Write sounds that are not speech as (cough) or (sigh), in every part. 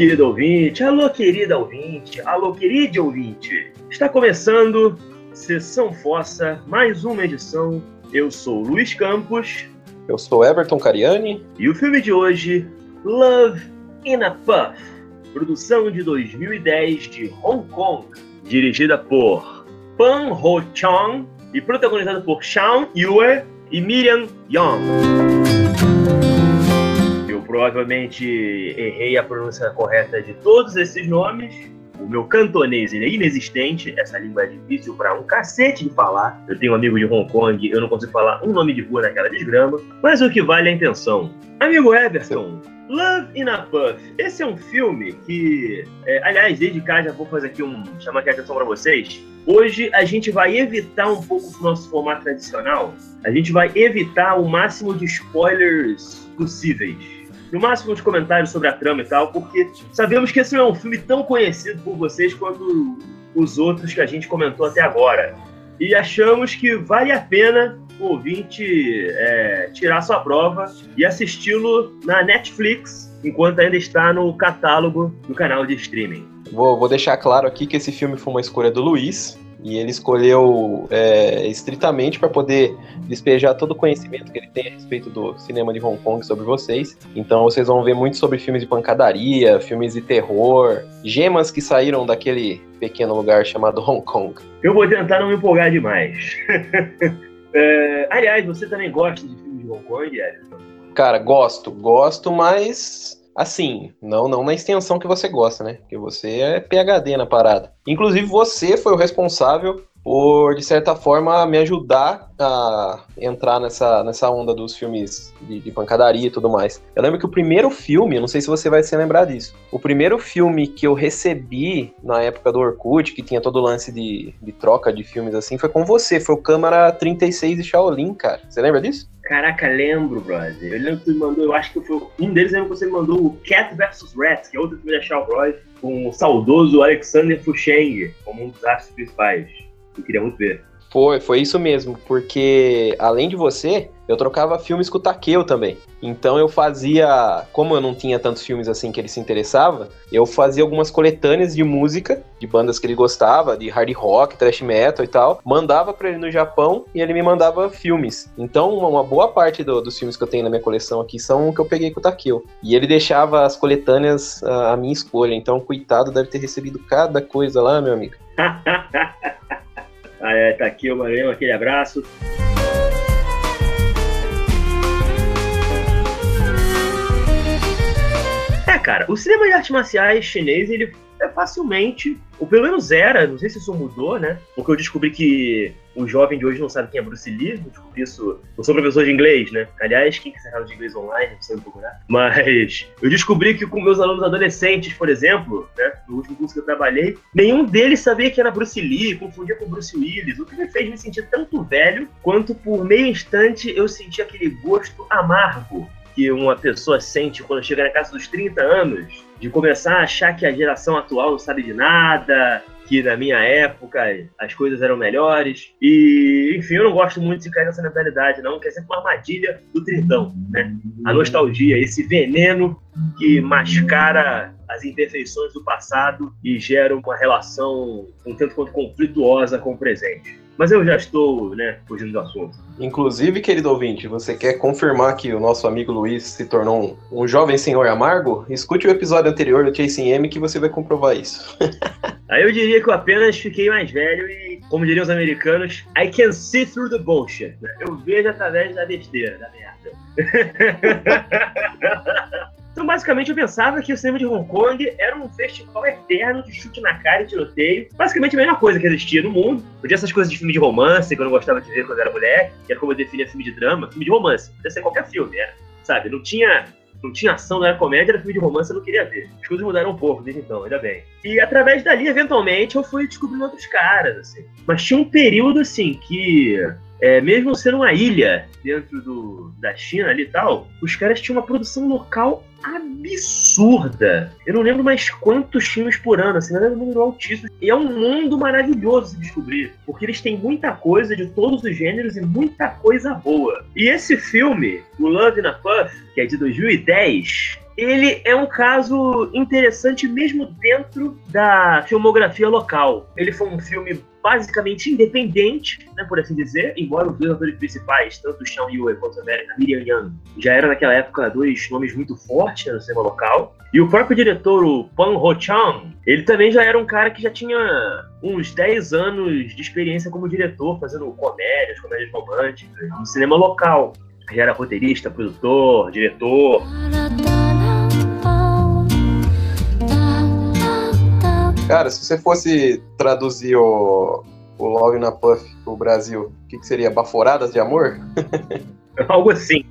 querido ouvinte, alô, querida ouvinte, alô, querido ouvinte. Está começando Sessão Fossa, mais uma edição. Eu sou Luiz Campos. Eu sou Everton Cariani. E o filme de hoje, Love in a Puff, produção de 2010 de Hong Kong, dirigida por Pan Ho Chong e protagonizada por Sean Yue e Miriam Young provavelmente errei a pronúncia correta de todos esses nomes. O meu cantonês é inexistente, essa língua é difícil para um cacete de falar. Eu tenho um amigo de Hong Kong, eu não consigo falar um nome de rua naquela desgrama, mas o que vale é a intenção. Amigo Everton, Love in a Puff. Esse é um filme que, é, aliás, desde cá já vou fazer aqui um chamar aqui a atenção para vocês. Hoje a gente vai evitar um pouco do nosso formato tradicional. A gente vai evitar o máximo de spoilers possíveis no máximo uns comentários sobre a trama e tal, porque sabemos que esse não é um filme tão conhecido por vocês quanto os outros que a gente comentou até agora. E achamos que vale a pena o ouvinte é, tirar sua prova e assisti-lo na Netflix, enquanto ainda está no catálogo do canal de streaming. Vou, vou deixar claro aqui que esse filme foi uma escolha do Luiz, e ele escolheu é, estritamente para poder despejar todo o conhecimento que ele tem a respeito do cinema de Hong Kong sobre vocês. Então vocês vão ver muito sobre filmes de pancadaria, filmes de terror, gemas que saíram daquele pequeno lugar chamado Hong Kong. Eu vou tentar não me empolgar demais. (laughs) é, aliás, você também gosta de filmes de Hong Kong, Edson? Cara, gosto, gosto, mas Assim, não, não na extensão que você gosta, né? Porque você é PhD na parada. Inclusive, você foi o responsável por, de certa forma, me ajudar a entrar nessa, nessa onda dos filmes de, de, pancadaria e tudo mais. Eu lembro que o primeiro filme, não sei se você vai se lembrar disso, o primeiro filme que eu recebi na época do Orkut, que tinha todo o lance de, de troca de filmes assim, foi com você, foi o Câmara 36 de Shaolin, cara. Você lembra disso? Caraca, lembro, brother. Eu lembro que você me mandou, eu acho que foi um deles, lembro que você me mandou o Cat vs Rat, que é outro filme da Bros, com o saudoso Alexander Fusheng como um dos astros principais. Eu queria muito ver. Foi, foi isso mesmo, porque além de você, eu trocava filmes com o Takeo também. Então eu fazia, como eu não tinha tantos filmes assim que ele se interessava, eu fazia algumas coletâneas de música, de bandas que ele gostava, de hard rock, thrash metal e tal, mandava para ele no Japão e ele me mandava filmes. Então uma boa parte do, dos filmes que eu tenho na minha coleção aqui são que eu peguei com o Takeo. E ele deixava as coletâneas a, a minha escolha, então coitado deve ter recebido cada coisa lá, meu amigo. (laughs) Ah, é, tá aqui o Maranhão, aquele abraço. É, cara, o cinema de artes marciais chinês, ele é facilmente, ou pelo menos era, não sei se isso mudou, né? Porque eu descobri que o jovem de hoje não sabe quem é Bruce Lee, eu descobri isso, eu sou professor de inglês, né? Aliás, quem quiser aula de inglês online, não sei procurar. Mas eu descobri que com meus alunos adolescentes, por exemplo, né? No último curso que eu trabalhei, nenhum deles sabia que era Bruce Lee, confundia com Bruce Willis, o que me fez me sentir tanto velho, quanto por meio instante eu senti aquele gosto amargo que uma pessoa sente quando chega na casa dos 30 anos, de começar a achar que a geração atual não sabe de nada, que na minha época as coisas eram melhores. E, enfim, eu não gosto muito de cair nessa mentalidade, não, que é sempre uma armadilha do tritão, né? A nostalgia, esse veneno que mascara as imperfeições do passado e gera uma relação um tanto quanto conflituosa com o presente. Mas eu já estou, né, fugindo do assunto. Inclusive, querido ouvinte, você quer confirmar que o nosso amigo Luiz se tornou um, um jovem senhor amargo? Escute o episódio anterior do Chasing M que você vai comprovar isso. (laughs) Aí eu diria que eu apenas fiquei mais velho e, como diriam os americanos, I can see through the bullshit. Né? Eu vejo através da besteira, da merda. (laughs) Então, basicamente, eu pensava que o cinema de Hong Kong era um festival eterno de chute na cara e tiroteio. Basicamente, a mesma coisa que existia no mundo. Podia essas coisas de filme de romance, que eu não gostava de ver quando era mulher, que era como eu definia filme de drama, filme de romance. Podia ser qualquer filme, era. Sabe? Não tinha não tinha ação, não era comédia, era filme de romance, eu não queria ver. As coisas mudaram um pouco desde então, ainda bem. E através dali, eventualmente, eu fui descobrindo outros caras, assim. Mas tinha um período, assim, que é, mesmo sendo uma ilha dentro do, da China ali e tal, os caras tinham uma produção local absurda. Eu não lembro mais quantos filmes por ano, assim, não lembro um número altíssimo. E é um mundo maravilhoso de descobrir, porque eles têm muita coisa de todos os gêneros e muita coisa boa. E esse filme, o Love in a Puff, que é de 2010, ele é um caso interessante mesmo dentro da filmografia local. Ele foi um filme basicamente independente, né, por assim dizer, embora os dois atores principais, tanto o Sean Yue quanto a Miriam Young, já eram naquela época dois nomes muito fortes né, no cinema local. E o próprio diretor, o Pan Ho-chan, ele também já era um cara que já tinha uns 10 anos de experiência como diretor, fazendo comédias, comédias românticas, no cinema local. Já era roteirista, produtor, diretor. Cara, se você fosse traduzir o, o Love na Puff pro Brasil, o que, que seria? Baforadas de amor? (laughs) Algo assim.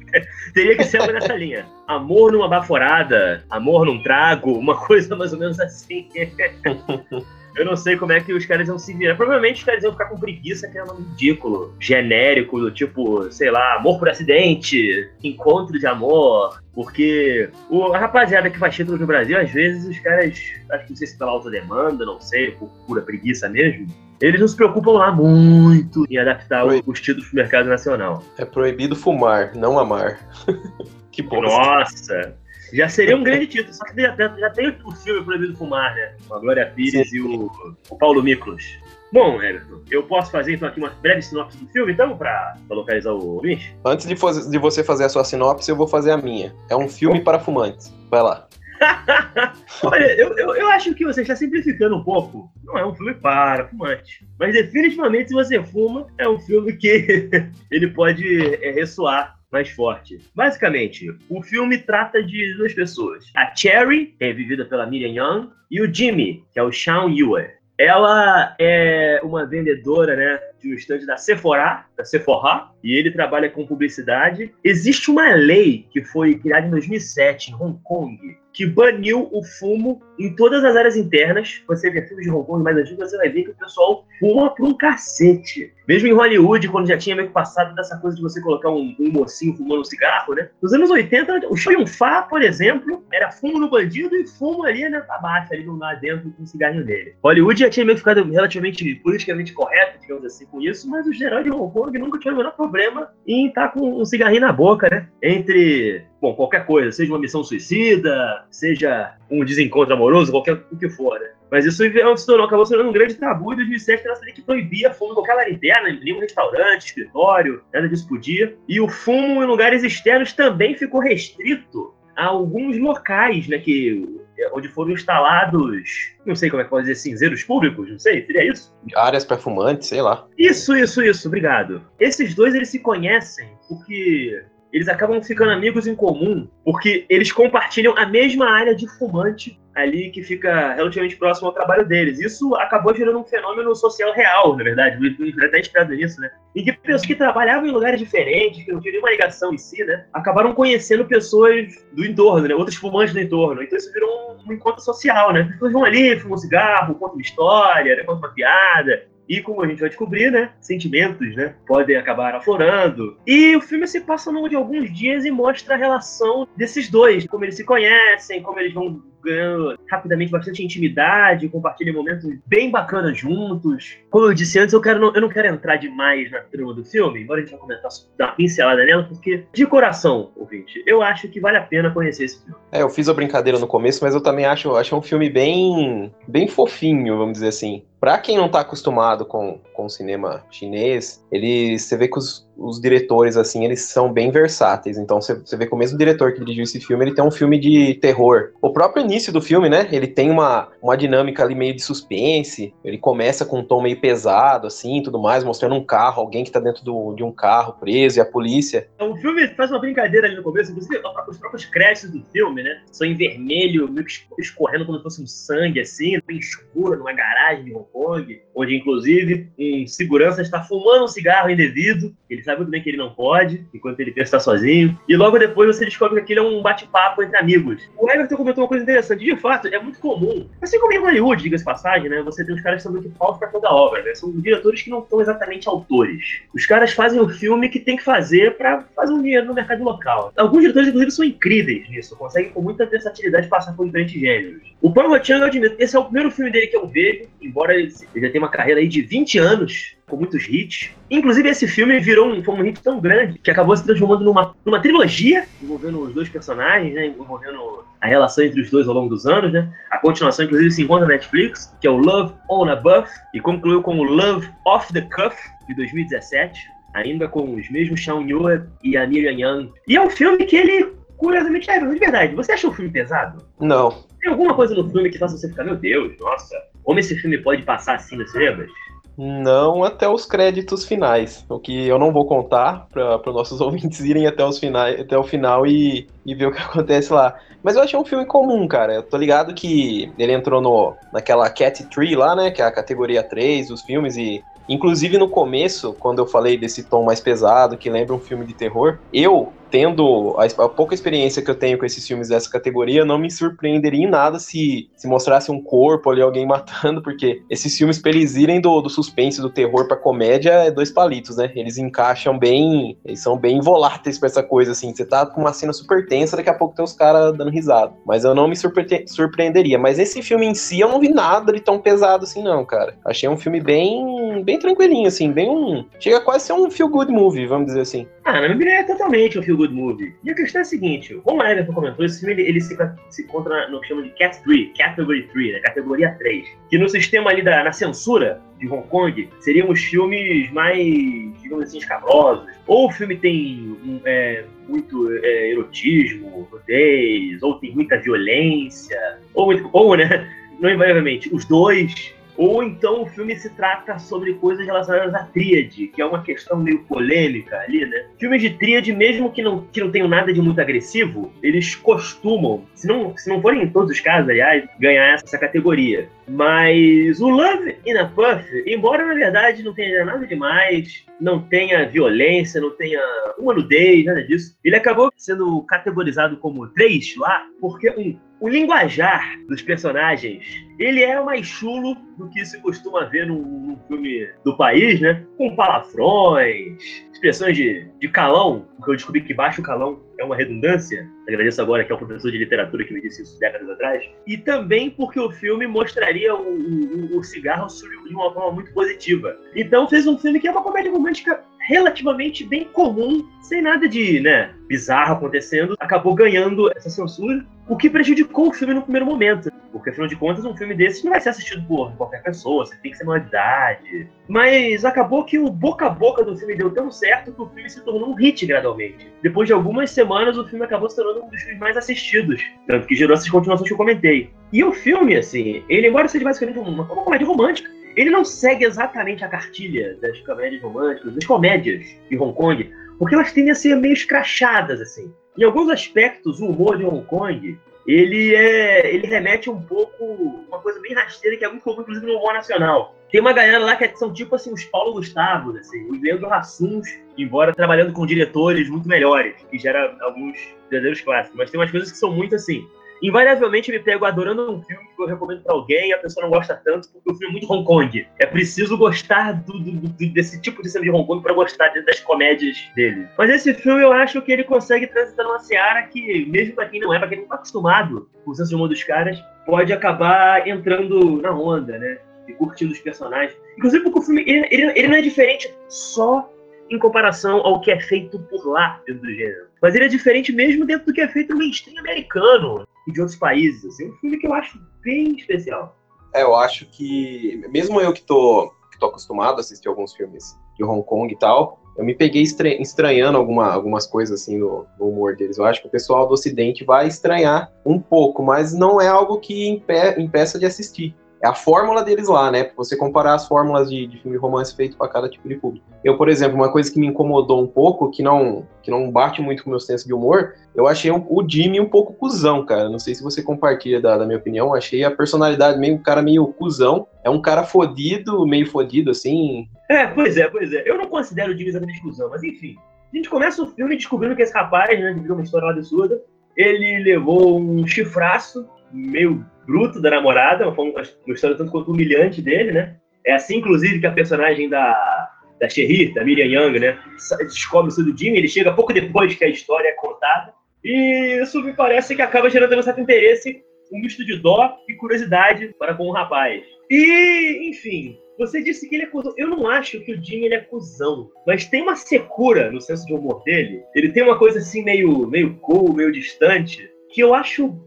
Teria que ser algo nessa linha. Amor numa baforada, amor num trago, uma coisa mais ou menos assim. (laughs) Eu não sei como é que os caras iam se virar. Provavelmente os caras iam ficar com preguiça, que é um nome ridículo, genérico, do tipo, sei lá, amor por acidente, encontro de amor. Porque o, a rapaziada que faz título no Brasil, às vezes os caras, acho que não sei se pela autodemanda, não sei, por pura preguiça mesmo, eles não se preocupam lá muito em adaptar Proib... os títulos pro mercado nacional. É proibido fumar, não amar. (laughs) que bosta. Nossa! Já seria um grande título, só que já, já tem o filme Proibido Fumar, né? Com a Glória Pires Sim. e o, o Paulo Miklos. Bom, Everton, eu posso fazer então aqui uma breve sinopse do filme, então, para localizar o ouvinte? Antes de, de você fazer a sua sinopse, eu vou fazer a minha. É um filme para fumantes. Vai lá. (laughs) Olha, eu, eu, eu, acho que você está simplificando um pouco. Não é um filme para fumante. Mas definitivamente, se você fuma, é um filme que (laughs) ele pode é, ressoar mais forte. Basicamente, o filme trata de duas pessoas. A Cherry, que é vivida pela Miriam Young, e o Jimmy, que é o Sean Yue. Ela é uma vendedora, né, de um estande da Sephora, da Sephora, e ele trabalha com publicidade. Existe uma lei que foi criada em 2007 em Hong Kong que baniu o fumo em todas as áreas internas. Você vê filmes de Hong Kong mais antigos, você vai ver que o pessoal fuma por um cacete. Mesmo em Hollywood, quando já tinha meio que passado dessa coisa de você colocar um, um mocinho fumando um cigarro, né? Nos anos 80, o Show Fá, por exemplo, era fumo no bandido e fumo ali, pra baixo, ali lá dentro com o cigarrinho dele. Hollywood já tinha meio que ficado relativamente politicamente correto, digamos assim, com isso, mas de Hong Kong nunca tinham o menor problema em estar com um cigarrinho na boca, né? Entre bom, qualquer coisa, seja uma missão suicida, seja um desencontro amoroso, qualquer o que for, né? Mas isso se tornou, acabou se tornando um grande tabu em 2007, que lei que proibia fumo em qualquer área interna, em nenhum restaurante, escritório, nada disso podia. E o fumo em lugares externos também ficou restrito a alguns locais, né, que onde foram instalados, não sei como é que pode dizer, cinzeiros públicos, não sei, seria isso? Áreas para fumantes, sei lá. Isso, isso, isso, obrigado. Esses dois, eles se conhecem porque eles acabam ficando amigos em comum porque eles compartilham a mesma área de fumante ali que fica relativamente próximo ao trabalho deles. Isso acabou gerando um fenômeno social real, na verdade, até inspirado nisso, né? E que pessoas que trabalhavam em lugares diferentes, que não tinham nenhuma ligação em si, né? Acabaram conhecendo pessoas do entorno, né? Outros fumantes do entorno. Então isso virou um, um encontro social, né? As pessoas vão ali, fumam um cigarro, contam uma história, né? contam uma piada, e como a gente vai descobrir, né? Sentimentos, né? Podem acabar aflorando. E o filme se passa ao longo de alguns dias e mostra a relação desses dois, como eles se conhecem, como eles vão ganhando rapidamente bastante intimidade, compartilham momentos bem bacanas juntos. Como eu disse antes, eu, quero não, eu não quero entrar demais na trama do filme, embora a gente vai comentar, dar uma pincelada nela, porque, de coração, ouvinte, eu acho que vale a pena conhecer esse filme. É, eu fiz a brincadeira no começo, mas eu também acho, acho um filme bem, bem fofinho, vamos dizer assim. Pra quem não tá acostumado com, com o cinema chinês, ele, você vê que os, os diretores, assim, eles são bem versáteis. Então você, você vê que o mesmo diretor que dirigiu esse filme, ele tem um filme de terror. O próprio início do filme, né? Ele tem uma, uma dinâmica ali meio de suspense. Ele começa com um tom meio pesado, assim, tudo mais, mostrando um carro, alguém que tá dentro do, de um carro preso e a polícia. O filme faz uma brincadeira ali no começo, inclusive os próprios créditos do filme, né? São em vermelho, meio que escorrendo como se fosse um sangue, assim, bem escuro, numa garagem Kong, onde inclusive um segurança está fumando um cigarro indevido. Ele sabe muito bem que ele não pode, enquanto ele pensa estar sozinho. E logo depois você descobre que aquilo é um bate-papo entre amigos. O Everton comentou uma coisa interessante. De fato, é muito comum. Assim como em Hollywood, diga-se passagem, né? Você tem os caras que são muito falsos para toda obra, né? São diretores que não são exatamente autores. Os caras fazem o filme que tem que fazer para fazer um dinheiro no mercado local. Alguns diretores, inclusive, são incríveis nisso. Conseguem com muita versatilidade passar por diferentes gêneros. O Paul Chan, eu admito, esse é o primeiro filme dele que eu vejo, embora ele já tem uma carreira aí de 20 anos, com muitos hits. Inclusive, esse filme virou um, foi um hit tão grande que acabou se transformando numa, numa trilogia envolvendo os dois personagens, né? Envolvendo a relação entre os dois ao longo dos anos, né? A continuação, inclusive, se encontra na Netflix, que é o Love on a Buff, e concluiu com o Love Off the Cuff, de 2017, ainda com os mesmos Shawn Yue e a Miriam Young. E é um filme que ele, curiosamente, é de verdade. Você achou o filme pesado? Não. Tem alguma coisa no filme que faça você ficar, meu Deus, nossa, como esse filme pode passar assim nos cinemas? Não até os créditos finais, o que eu não vou contar para os nossos (laughs) ouvintes irem até, os finais, até o final e, e ver o que (laughs) acontece lá. Mas eu achei um filme comum, cara. Eu tô ligado que ele entrou no, naquela Cat Tree lá, né? Que é a categoria 3 dos filmes, e Inclusive no começo, quando eu falei desse tom mais pesado, que lembra um filme de terror, eu tendo a, a, pouca experiência que eu tenho com esses filmes dessa categoria, não me surpreenderia em nada se, se mostrasse um corpo ali, alguém (laughs) matando, porque esses filmes, pra eles irem do, do suspense, do terror pra comédia, é dois palitos, né? Eles encaixam bem, eles são bem voláteis pra essa coisa, assim. Você tá com uma cena super tensa, daqui a pouco tem os caras dando risada. Mas eu não me surpre surpreenderia. Mas esse filme em si, eu não vi nada de tão pesado assim, não, cara. Achei um filme bem, bem tranquilinho, assim, bem um... Chega quase a ser um feel-good movie, vamos dizer assim. Ah, minha é totalmente um feel good movie. E a questão é a seguinte, como a Everton comentou, esse filme ele, ele se, se encontra no que chama de Cat 3, Category 3, né, categoria 3. Que no sistema ali da na censura de Hong Kong, seriam os filmes mais, digamos assim, escabrosos. Ou o filme tem é, muito é, erotismo, nudez, ou tem muita violência, ou, ou né, não invariavelmente, os dois ou então o filme se trata sobre coisas relacionadas à tríade, que é uma questão meio polêmica ali, né? Filmes de tríade, mesmo que não, que não tenham nada de muito agressivo, eles costumam, se não, se não forem em todos os casos, aliás, ganhar essa categoria. Mas o Love in a Puff, embora na verdade não tenha nada demais, não tenha violência, não tenha uma nudez, nada disso, ele acabou sendo categorizado como 3 lá, porque um, o linguajar dos personagens, ele é mais chulo do que se costuma ver num, num filme do país, né? Com palavrões, expressões de, de calão, porque eu descobri que baixo calão é uma redundância. Agradeço agora que é o professor de literatura que me disse isso décadas atrás. E também porque o filme mostraria o, o, o cigarro de uma forma muito positiva. Então fez um filme que é uma comédia romântica relativamente bem comum, sem nada de né, bizarro acontecendo, acabou ganhando essa censura, o que prejudicou o filme no primeiro momento. Porque, afinal de contas, um filme desse não vai ser assistido por qualquer pessoa, você tem que ser uma idade. Mas acabou que o boca a boca do filme deu tão certo que o filme se tornou um hit gradualmente. Depois de algumas semanas, o filme acabou se tornando um dos filmes mais assistidos, tanto que gerou essas continuações que eu comentei. E o filme, assim, ele, embora seja basicamente uma, uma comédia romântica, ele não segue exatamente a cartilha das comédias românticas, das comédias de Hong Kong, porque elas tendem a ser meio escrachadas, assim. Em alguns aspectos, o humor de Hong Kong, ele é, ele remete um pouco uma coisa bem rasteira que é muito comum, inclusive, no humor nacional. Tem uma galera lá que são tipo assim, os Paulo Gustavos, assim, os Leandro Rassuns, embora trabalhando com diretores muito melhores, que gera alguns verdadeiros clássicos. Mas tem umas coisas que são muito assim, invariavelmente me pego adorando um filme que eu recomendo para alguém e a pessoa não gosta tanto porque o filme é muito Hong Kong. É preciso gostar do, do, do, desse tipo de cinema de Hong Kong para gostar das comédias dele. Mas esse filme eu acho que ele consegue transitar numa seara que, mesmo para quem não é, para quem não tá acostumado com o senso de humor dos caras, pode acabar entrando na onda, né? E curtindo os personagens. Inclusive porque o filme ele, ele, ele não é diferente só em comparação ao que é feito por lá dentro do gênero. Mas ele é diferente mesmo dentro do que é feito no mainstream americano e de outros países. Assim, um filme que eu acho bem especial. É, eu acho que, mesmo eu que tô, que tô acostumado a assistir alguns filmes de Hong Kong e tal, eu me peguei estranhando alguma, algumas coisas assim no, no, humor deles. Eu acho que o pessoal do Ocidente vai estranhar um pouco, mas não é algo que impe impeça de assistir é a fórmula deles lá, né? Você comparar as fórmulas de, de filme romance feito para cada tipo de público. Eu, por exemplo, uma coisa que me incomodou um pouco, que não, que não bate muito com o meu senso de humor, eu achei um, o Jimmy um pouco cuzão, cara. Não sei se você compartilha da, da minha opinião. Achei a personalidade meio um cara meio cuzão. É um cara fodido, meio fodido, assim. É, pois é, pois é. Eu não considero o Jimmy exatamente cuzão, mas enfim. A gente começa o filme descobrindo que esse rapaz, né, a uma história absurda, ele levou um chifraço meio bruto da namorada, uma, uma história tanto quanto humilhante dele, né? É assim, inclusive, que a personagem da, da Sherry, da Miriam Young, né? Descobre isso do Jimmy, ele chega pouco depois que a história é contada. E isso me parece que acaba gerando um certo interesse, um misto de dó e curiosidade para com o rapaz. E, enfim, você disse que ele é cuzão. Eu não acho que o Jimmy ele é cuzão, mas tem uma secura no senso de humor dele. Ele tem uma coisa assim meio, meio cool, meio distante, que eu acho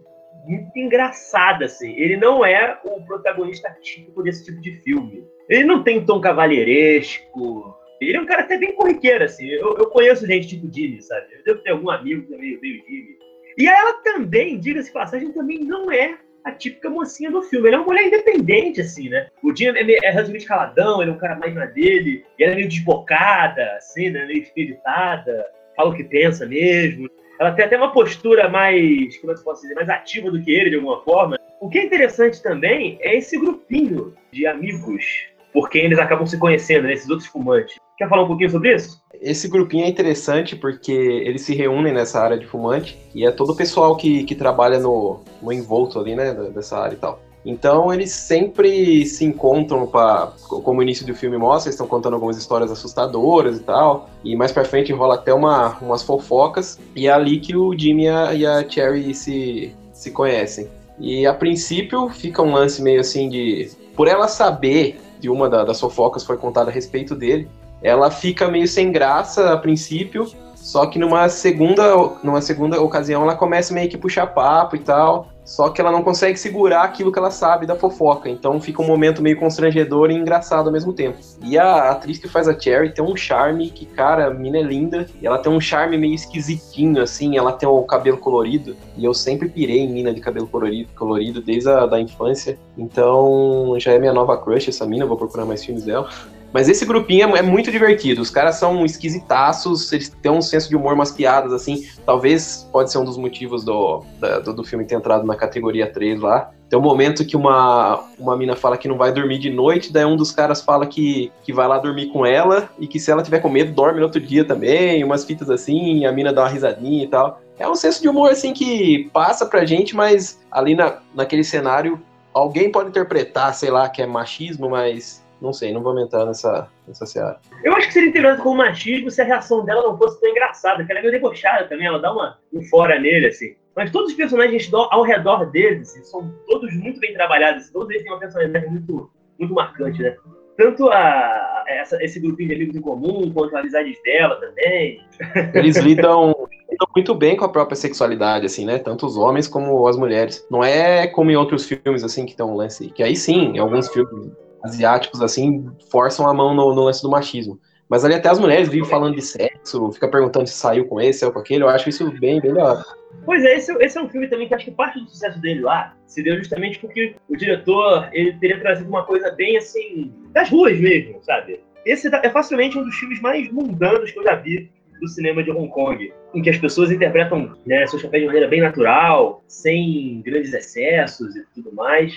muito engraçada, assim. Ele não é o protagonista típico desse tipo de filme. Ele não tem tom cavalheiresco. Ele é um cara até bem corriqueiro, assim. Eu, eu conheço gente tipo Jimmy, sabe? Eu devo ter algum amigo é meio, Jimmy. E ela também, diga-se passagem, também não é a típica mocinha do filme. Ele é uma mulher independente, assim, né? O Jim é, é relativamente caladão, ele é um cara mais na dele, e ela é meio desbocada, assim, né? Meio espiritada, fala o que pensa mesmo. Ela tem até uma postura mais, como é que posso dizer, mais ativa do que ele, de alguma forma. O que é interessante também é esse grupinho de amigos por quem eles acabam se conhecendo, né? esses outros fumantes. Quer falar um pouquinho sobre isso? Esse grupinho é interessante porque eles se reúnem nessa área de fumante e é todo o pessoal que, que trabalha no, no envolto ali, né, dessa área e tal. Então eles sempre se encontram para, como o início do filme mostra, eles estão contando algumas histórias assustadoras e tal. E mais para frente rola até uma, umas fofocas e é ali que o Jimmy e a, e a Cherry se, se conhecem. E a princípio fica um lance meio assim de, por ela saber de uma da, das fofocas foi contada a respeito dele, ela fica meio sem graça a princípio, só que numa segunda, numa segunda ocasião ela começa meio que puxar papo e tal. Só que ela não consegue segurar aquilo que ela sabe da fofoca. Então fica um momento meio constrangedor e engraçado ao mesmo tempo. E a atriz que faz a Cherry tem um charme que, cara, a mina é linda. E ela tem um charme meio esquisitinho, assim. Ela tem o cabelo colorido. E eu sempre pirei em mina de cabelo colorido, colorido desde a da infância. Então já é minha nova crush essa mina. Vou procurar mais filmes dela. Mas esse grupinho é, é, muito divertido. Os caras são esquisitaços, eles têm um senso de humor, umas piadas, assim. Talvez pode ser um dos motivos do, do, do, filme ter entrado na categoria 3 lá. Tem um momento que uma, uma mina fala que não vai dormir de noite, daí um dos caras fala que, que vai lá dormir com ela e que se ela tiver com medo, dorme no outro dia também. Umas fitas assim, a mina dá uma risadinha e tal. É um senso de humor, assim, que passa pra gente, mas ali na, naquele cenário, alguém pode interpretar, sei lá, que é machismo, mas não sei, não vou aumentar nessa, nessa seara. Eu acho que seria interessante com o machismo se a reação dela não fosse tão engraçada, que ela é meio debochada também, ela dá uma um fora nele, assim. Mas todos os personagens ao redor deles assim, são todos muito bem trabalhados, todos eles têm uma personalidade muito, muito marcante, né? Tanto a, essa, esse grupinho de amigos em comum, quanto as amizades dela também. (laughs) Eles lidam, lidam muito bem com a própria sexualidade, assim, né? Tanto os homens como as mulheres. Não é como em outros filmes, assim, que tem um lance. Que aí sim, em alguns filmes asiáticos, assim, forçam a mão no, no lance do machismo. Mas ali até as mulheres vivem falando de sexo, fica perguntando se saiu com esse, ou com aquele, eu acho isso bem, da Pois é, esse, esse, é um filme também que acho que parte do sucesso dele lá se deu justamente porque o diretor, ele teria trazido uma coisa bem, assim, das ruas mesmo, sabe? Esse é facilmente um dos filmes mais mundanos que eu já vi do cinema de Hong Kong, em que as pessoas interpretam né, seus papéis de maneira bem natural, sem grandes excessos e tudo mais.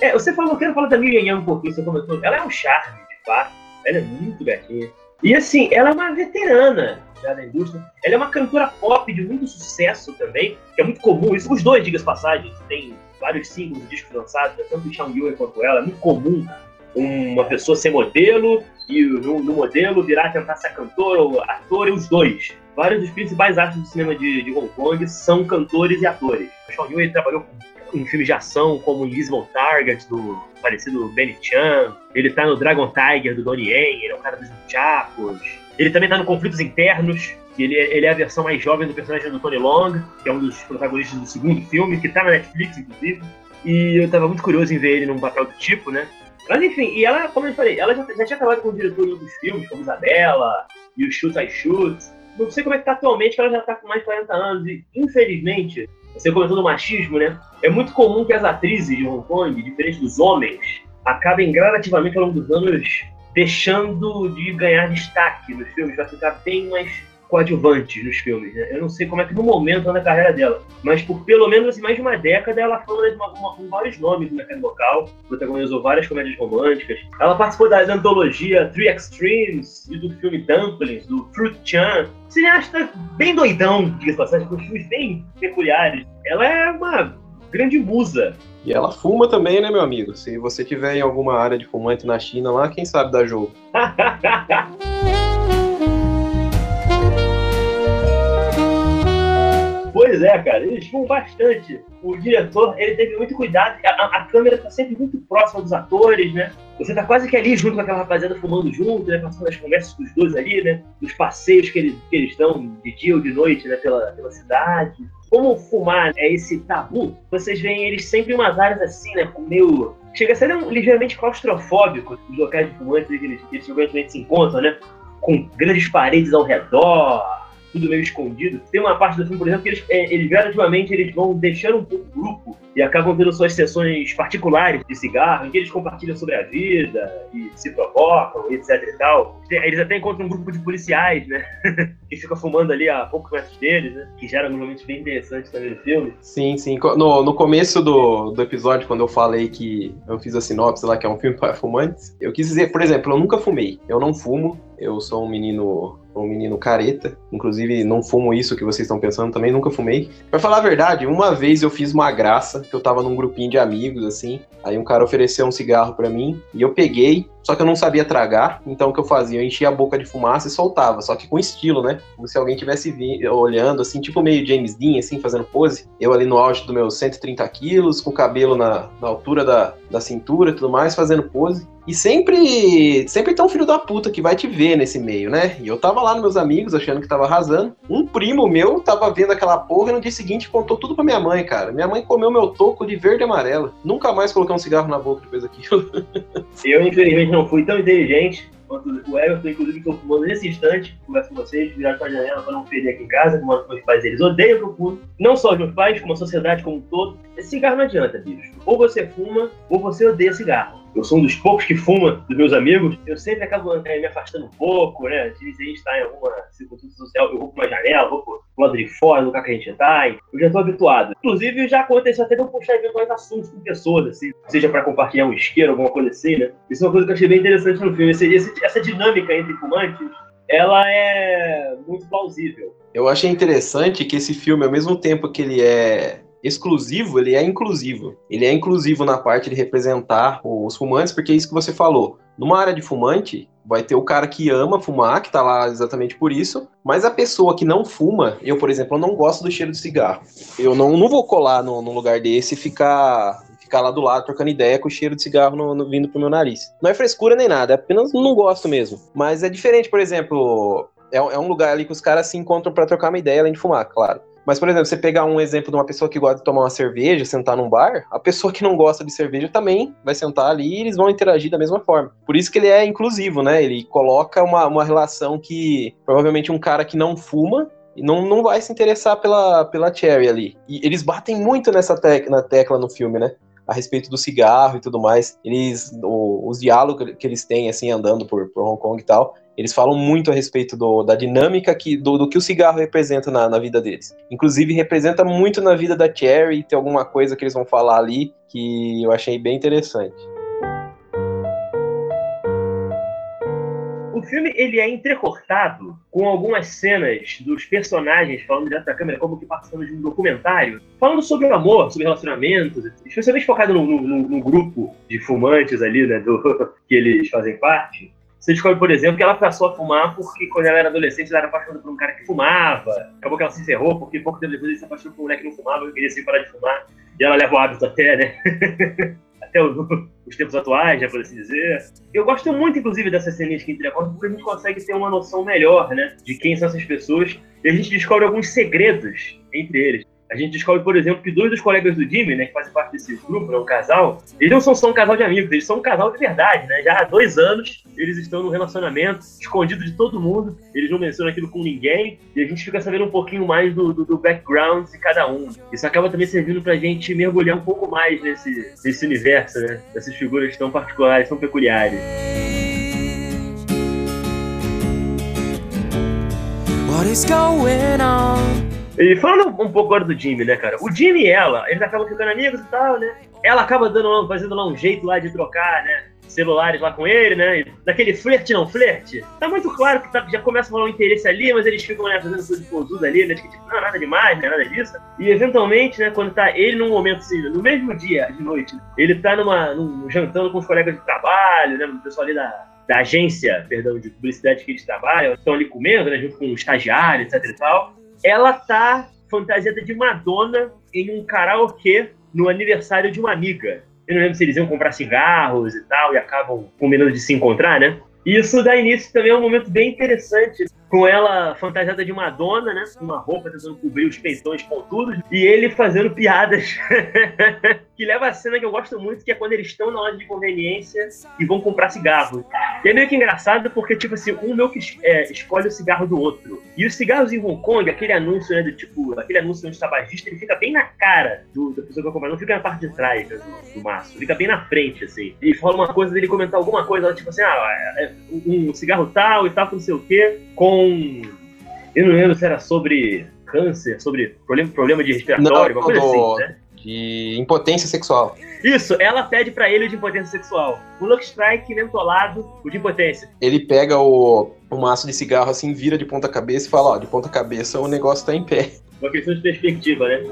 É, você falou, quero falar da Miriam Yang um pouquinho, você comentou. Ela é um charme, de fato. Ela é muito gatinha. E assim, ela é uma veterana já da indústria. Ela é uma cantora pop de muito sucesso também, que é muito comum. Isso, os dois, diga-se passagem, tem vários singles discos lançados, né, tanto o Yue quanto ela. É muito comum uma pessoa ser modelo e no, no modelo virar tentar ser cantor ou ator, e os dois. Vários dos principais artistas do cinema de, de Hong Kong são cantores e atores. O Yue trabalhou com em filmes de ação como Invisible Target, do parecido Benny Chan. Ele tá no Dragon Tiger, do Donnie Yen, ele é o cara dos Chapos. Ele também tá no Conflitos Internos, que ele, ele é a versão mais jovem do personagem do Tony Long, que é um dos protagonistas do segundo filme, que tá na Netflix, inclusive. E eu tava muito curioso em ver ele num papel do tipo, né? Mas enfim, e ela, como eu falei, ela já, já tinha trabalhado com o diretor de outros filmes, como Isabela e o Shoot I Shoot. Não sei como é que tá atualmente, que ela já tá com mais de 40 anos e, infelizmente, você comentou do machismo, né? É muito comum que as atrizes de Hong Kong, diferente dos homens, acabem gradativamente ao longo dos anos deixando de ganhar destaque nos filmes, vai ficar bem mais coadjuvantes nos filmes. Né? Eu não sei como é que no momento anda a carreira dela, mas por pelo menos assim, mais de uma década ela foi uma, uma, com vários nomes no mercado local, protagonizou várias comédias românticas. Ela participou da antologia Three Extremes e do filme Dumplings, do Fruit Chan. Cineasta bem doidão, diga-se passagem, com filmes bem peculiares. Ela é uma grande musa. E ela fuma também, né, meu amigo? Se você tiver em alguma área de fumante na China lá, quem sabe dá jogo. (laughs) Pois é, cara, eles fumam bastante. O diretor, ele teve muito cuidado, a, a câmera tá sempre muito próxima dos atores, né? Você tá quase que ali junto com aquela rapaziada fumando junto, né? Passando as conversas dos dois ali, né? Dos passeios que eles, que eles dão de dia ou de noite, né? Pela, pela cidade. Como fumar é esse tabu, vocês veem eles sempre em umas áreas assim, né? Com meio chega a ser um, ligeiramente claustrofóbico os locais de fumantes que eles, que eles frequentemente se encontram, né? Com grandes paredes ao redor, tudo meio escondido. Tem uma parte do filme, por exemplo, que eles, é, eles gradativamente eles vão deixando um pouco o grupo e acabam tendo suas sessões particulares de cigarro, em que eles compartilham sobre a vida e se provocam, etc e tal. Eles até encontram um grupo de policiais, né? (laughs) que fica fumando ali a poucos metros deles, né? Que gera momentos bem interessantes também no filme. Sim, sim. No, no começo do, do episódio, quando eu falei que eu fiz a sinopse lá, que é um filme (laughs) para fumantes, eu quis dizer, por exemplo, eu nunca fumei. Eu não fumo. Eu sou um menino um menino careta. Inclusive, não fumo isso que vocês estão pensando também, nunca fumei. Pra falar a verdade, uma vez eu fiz uma graça, que eu tava num grupinho de amigos, assim. Aí um cara ofereceu um cigarro para mim e eu peguei, só que eu não sabia tragar. Então o que eu fazia? Eu enchia a boca de fumaça e soltava, só que com estilo, né? Como se alguém tivesse olhando, assim, tipo meio James Dean, assim, fazendo pose. Eu ali no auge dos meus 130 quilos, com o cabelo na, na altura da, da cintura e tudo mais, fazendo pose. E sempre, sempre tem um filho da puta que vai te ver nesse meio, né? E eu tava lá nos meus amigos, achando que tava arrasando. Um primo meu tava vendo aquela porra e no dia seguinte contou tudo pra minha mãe, cara. Minha mãe comeu meu toco de verde e amarelo. Nunca mais coloquei um cigarro na boca depois daquilo. (laughs) Eu, infelizmente, não fui tão inteligente o Everton, inclusive, estou fumando nesse instante, converso com vocês, virado para a janela para não perder aqui em casa, como os meus pais, eles odeiam que eu fumo. Não só os meus pais, como a sociedade como um todo. Esse cigarro não adianta, bicho. Ou você fuma, ou você odeia cigarro eu sou um dos poucos que fuma dos meus amigos, eu sempre acabo é, me afastando um pouco, né? Às vezes a gente está em alguma circunstância social, eu vou para uma janela, vou pro lado de fora, no lugar que a gente está, eu já estou habituado. Inclusive, já aconteceu até de eu puxar eventuais assuntos com pessoas, assim, seja para compartilhar um isqueiro, alguma coisa assim, né? Isso é uma coisa que eu achei bem interessante no filme, essa, essa dinâmica entre fumantes, ela é muito plausível. Eu achei interessante que esse filme, ao mesmo tempo que ele é exclusivo, ele é inclusivo. Ele é inclusivo na parte de representar os fumantes, porque é isso que você falou. Numa área de fumante, vai ter o cara que ama fumar, que tá lá exatamente por isso, mas a pessoa que não fuma, eu, por exemplo, não gosto do cheiro de cigarro. Eu não, não vou colar num lugar desse e ficar ficar lá do lado trocando ideia com o cheiro de cigarro no, no, vindo pro meu nariz. Não é frescura nem nada, é apenas não gosto mesmo. Mas é diferente, por exemplo, é, é um lugar ali que os caras se encontram para trocar uma ideia além de fumar, claro. Mas, por exemplo, você pegar um exemplo de uma pessoa que gosta de tomar uma cerveja, sentar num bar, a pessoa que não gosta de cerveja também vai sentar ali e eles vão interagir da mesma forma. Por isso que ele é inclusivo, né? Ele coloca uma, uma relação que provavelmente um cara que não fuma não, não vai se interessar pela, pela Cherry ali. E eles batem muito nessa tec na tecla no filme, né? A respeito do cigarro e tudo mais. Eles, o, os diálogos que eles têm, assim, andando por, por Hong Kong e tal, eles falam muito a respeito do, da dinâmica que, do, do, que o cigarro representa na, na, vida deles. Inclusive, representa muito na vida da Cherry, tem alguma coisa que eles vão falar ali que eu achei bem interessante. Filme ele é entrecortado com algumas cenas dos personagens falando direto da câmera, como que participando de um documentário, falando sobre o amor, sobre relacionamentos, especialmente focado no, no, no grupo de fumantes ali, né, do, (laughs) que eles fazem parte. Você descobre, por exemplo, que ela passou a fumar porque quando ela era adolescente ela era apaixonada por um cara que fumava. Acabou que ela se encerrou porque pouco tempo depois ele se apaixonou por um moleque que não fumava e queria se parar de fumar. E ela leva o hábito até, né? (laughs) até os, (laughs) os, tempos atuais, né, por assim dizer. Eu gosto muito, inclusive, dessas cenas que entregam porque a gente consegue ter uma noção melhor, né, de quem são essas pessoas e a gente descobre alguns segredos entre eles. A gente descobre, por exemplo, que dois dos colegas do Jimmy, né, que fazem parte desse grupo, né, um casal, eles não são só um casal de amigos, eles são um casal de verdade, né? Já há dois anos eles estão num relacionamento escondido de todo mundo, eles não mencionam aquilo com ninguém, e a gente fica sabendo um pouquinho mais do, do, do background de cada um. Isso acaba também servindo pra gente mergulhar um pouco mais nesse, nesse universo, né? Dessas figuras tão particulares, tão peculiares. What is going on? E falando um pouco agora do Jimmy, né, cara? O Jimmy e ela, eles acabam ficando amigos e tal, né? Ela acaba dando, fazendo lá um jeito lá de trocar, né? Celulares lá com ele, né? Daquele flerte não flerte. Tá muito claro que tá, já começa a rolar um interesse ali, mas eles ficam né, fazendo coisa de posuda ali, né? Tipo, não, nada demais, né? Nada disso. E eventualmente, né, quando tá ele num momento assim, no mesmo dia de noite, ele tá numa, num, jantando com os colegas de trabalho, né? O pessoal ali da, da agência, perdão, de publicidade que eles trabalham, estão ali comendo, né, junto com o estagiário, etc e tal ela tá fantasiada de Madonna em um karaokê no aniversário de uma amiga. Eu não lembro se eles iam comprar cigarros e tal, e acabam combinando de se encontrar, né? Isso dá início também a um momento bem interessante com ela fantasiada de Madonna, né? Com uma roupa tentando cobrir os peitões pontudos, e ele fazendo piadas. (laughs) que leva a cena que eu gosto muito, que é quando eles estão na loja de conveniência e vão comprar cigarro. E é meio que engraçado porque, tipo assim, um meu que é, escolhe o cigarro do outro. E os cigarros em Hong Kong, aquele anúncio, né, do tipo, aquele anúncio onde tabagista, ele fica bem na cara do, da pessoa que vai comprar, não fica na parte de trás né, do, do, maço, fica bem na frente, assim. E fala uma coisa dele comentar alguma coisa, tipo assim, ah, é, é um cigarro tal e tal, não sei o quê, com eu não lembro se era sobre câncer, sobre problema, problema de respiratório, não, coisa do, assim, né? De impotência sexual. Isso, ela pede para ele o de impotência sexual. O Luck Strike mentolado, o de impotência. Ele pega o, o maço de cigarro assim, vira de ponta cabeça e fala, ó, de ponta cabeça o negócio tá em pé. Uma questão de perspectiva, né?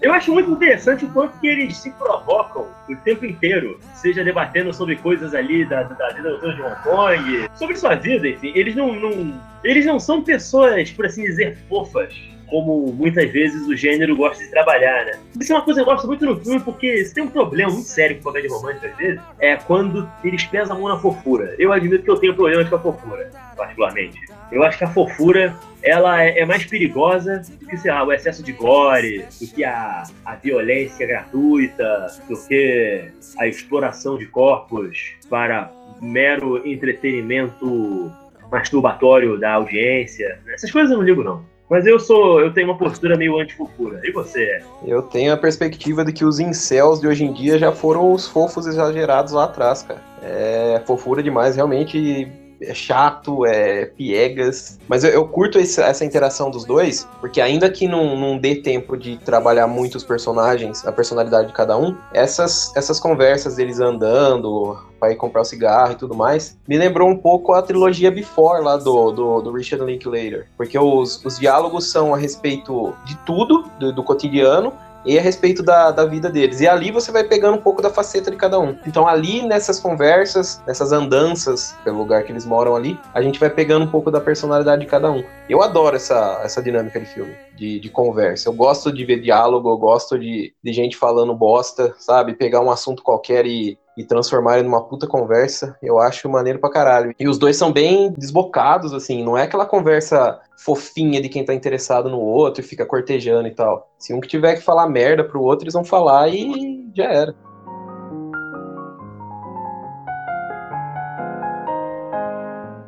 Eu acho muito interessante o quanto que eles se provocam o tempo inteiro, seja debatendo sobre coisas ali da, da vida de Hong Kong, sobre sua vida, enfim. Eles não, não, eles não são pessoas, por assim dizer, fofas, como muitas vezes o gênero gosta de trabalhar, né? Isso é uma coisa que eu gosto muito no filme, porque se tem um problema muito sério com comédia romântica, às vezes, é quando eles pesam a mão na fofura. Eu admito que eu tenho problemas com a fofura, particularmente. Eu acho que a fofura ela é, é, mais perigosa do que, sei lá, o excesso de gore, do que a, a violência gratuita, do que a exploração de corpos para mero entretenimento masturbatório da audiência. Essas coisas eu não ligo, não. Mas eu sou, eu tenho uma postura meio anti-fofura. E você? Eu tenho a perspectiva de que os incels de hoje em dia já foram os fofos exagerados lá atrás, cara. É fofura demais, realmente é chato, é piegas. Mas eu, eu curto esse, essa interação dos dois, porque ainda que não, não dê tempo de trabalhar muito os personagens, a personalidade de cada um, essas, essas conversas deles andando, para ir comprar o cigarro e tudo mais, me lembrou um pouco a trilogia Before lá do, do, do Richard Linklater. Porque os, os diálogos são a respeito de tudo, do, do cotidiano, e a respeito da, da vida deles. E ali você vai pegando um pouco da faceta de cada um. Então, ali nessas conversas, nessas andanças pelo lugar que eles moram ali, a gente vai pegando um pouco da personalidade de cada um. Eu adoro essa, essa dinâmica de filme, de, de conversa. Eu gosto de ver diálogo, eu gosto de, de gente falando bosta, sabe? Pegar um assunto qualquer e e transformarem numa puta conversa, eu acho maneiro pra caralho. E os dois são bem desbocados, assim, não é aquela conversa fofinha de quem tá interessado no outro e fica cortejando e tal. Se um que tiver que falar merda pro outro, eles vão falar e já era.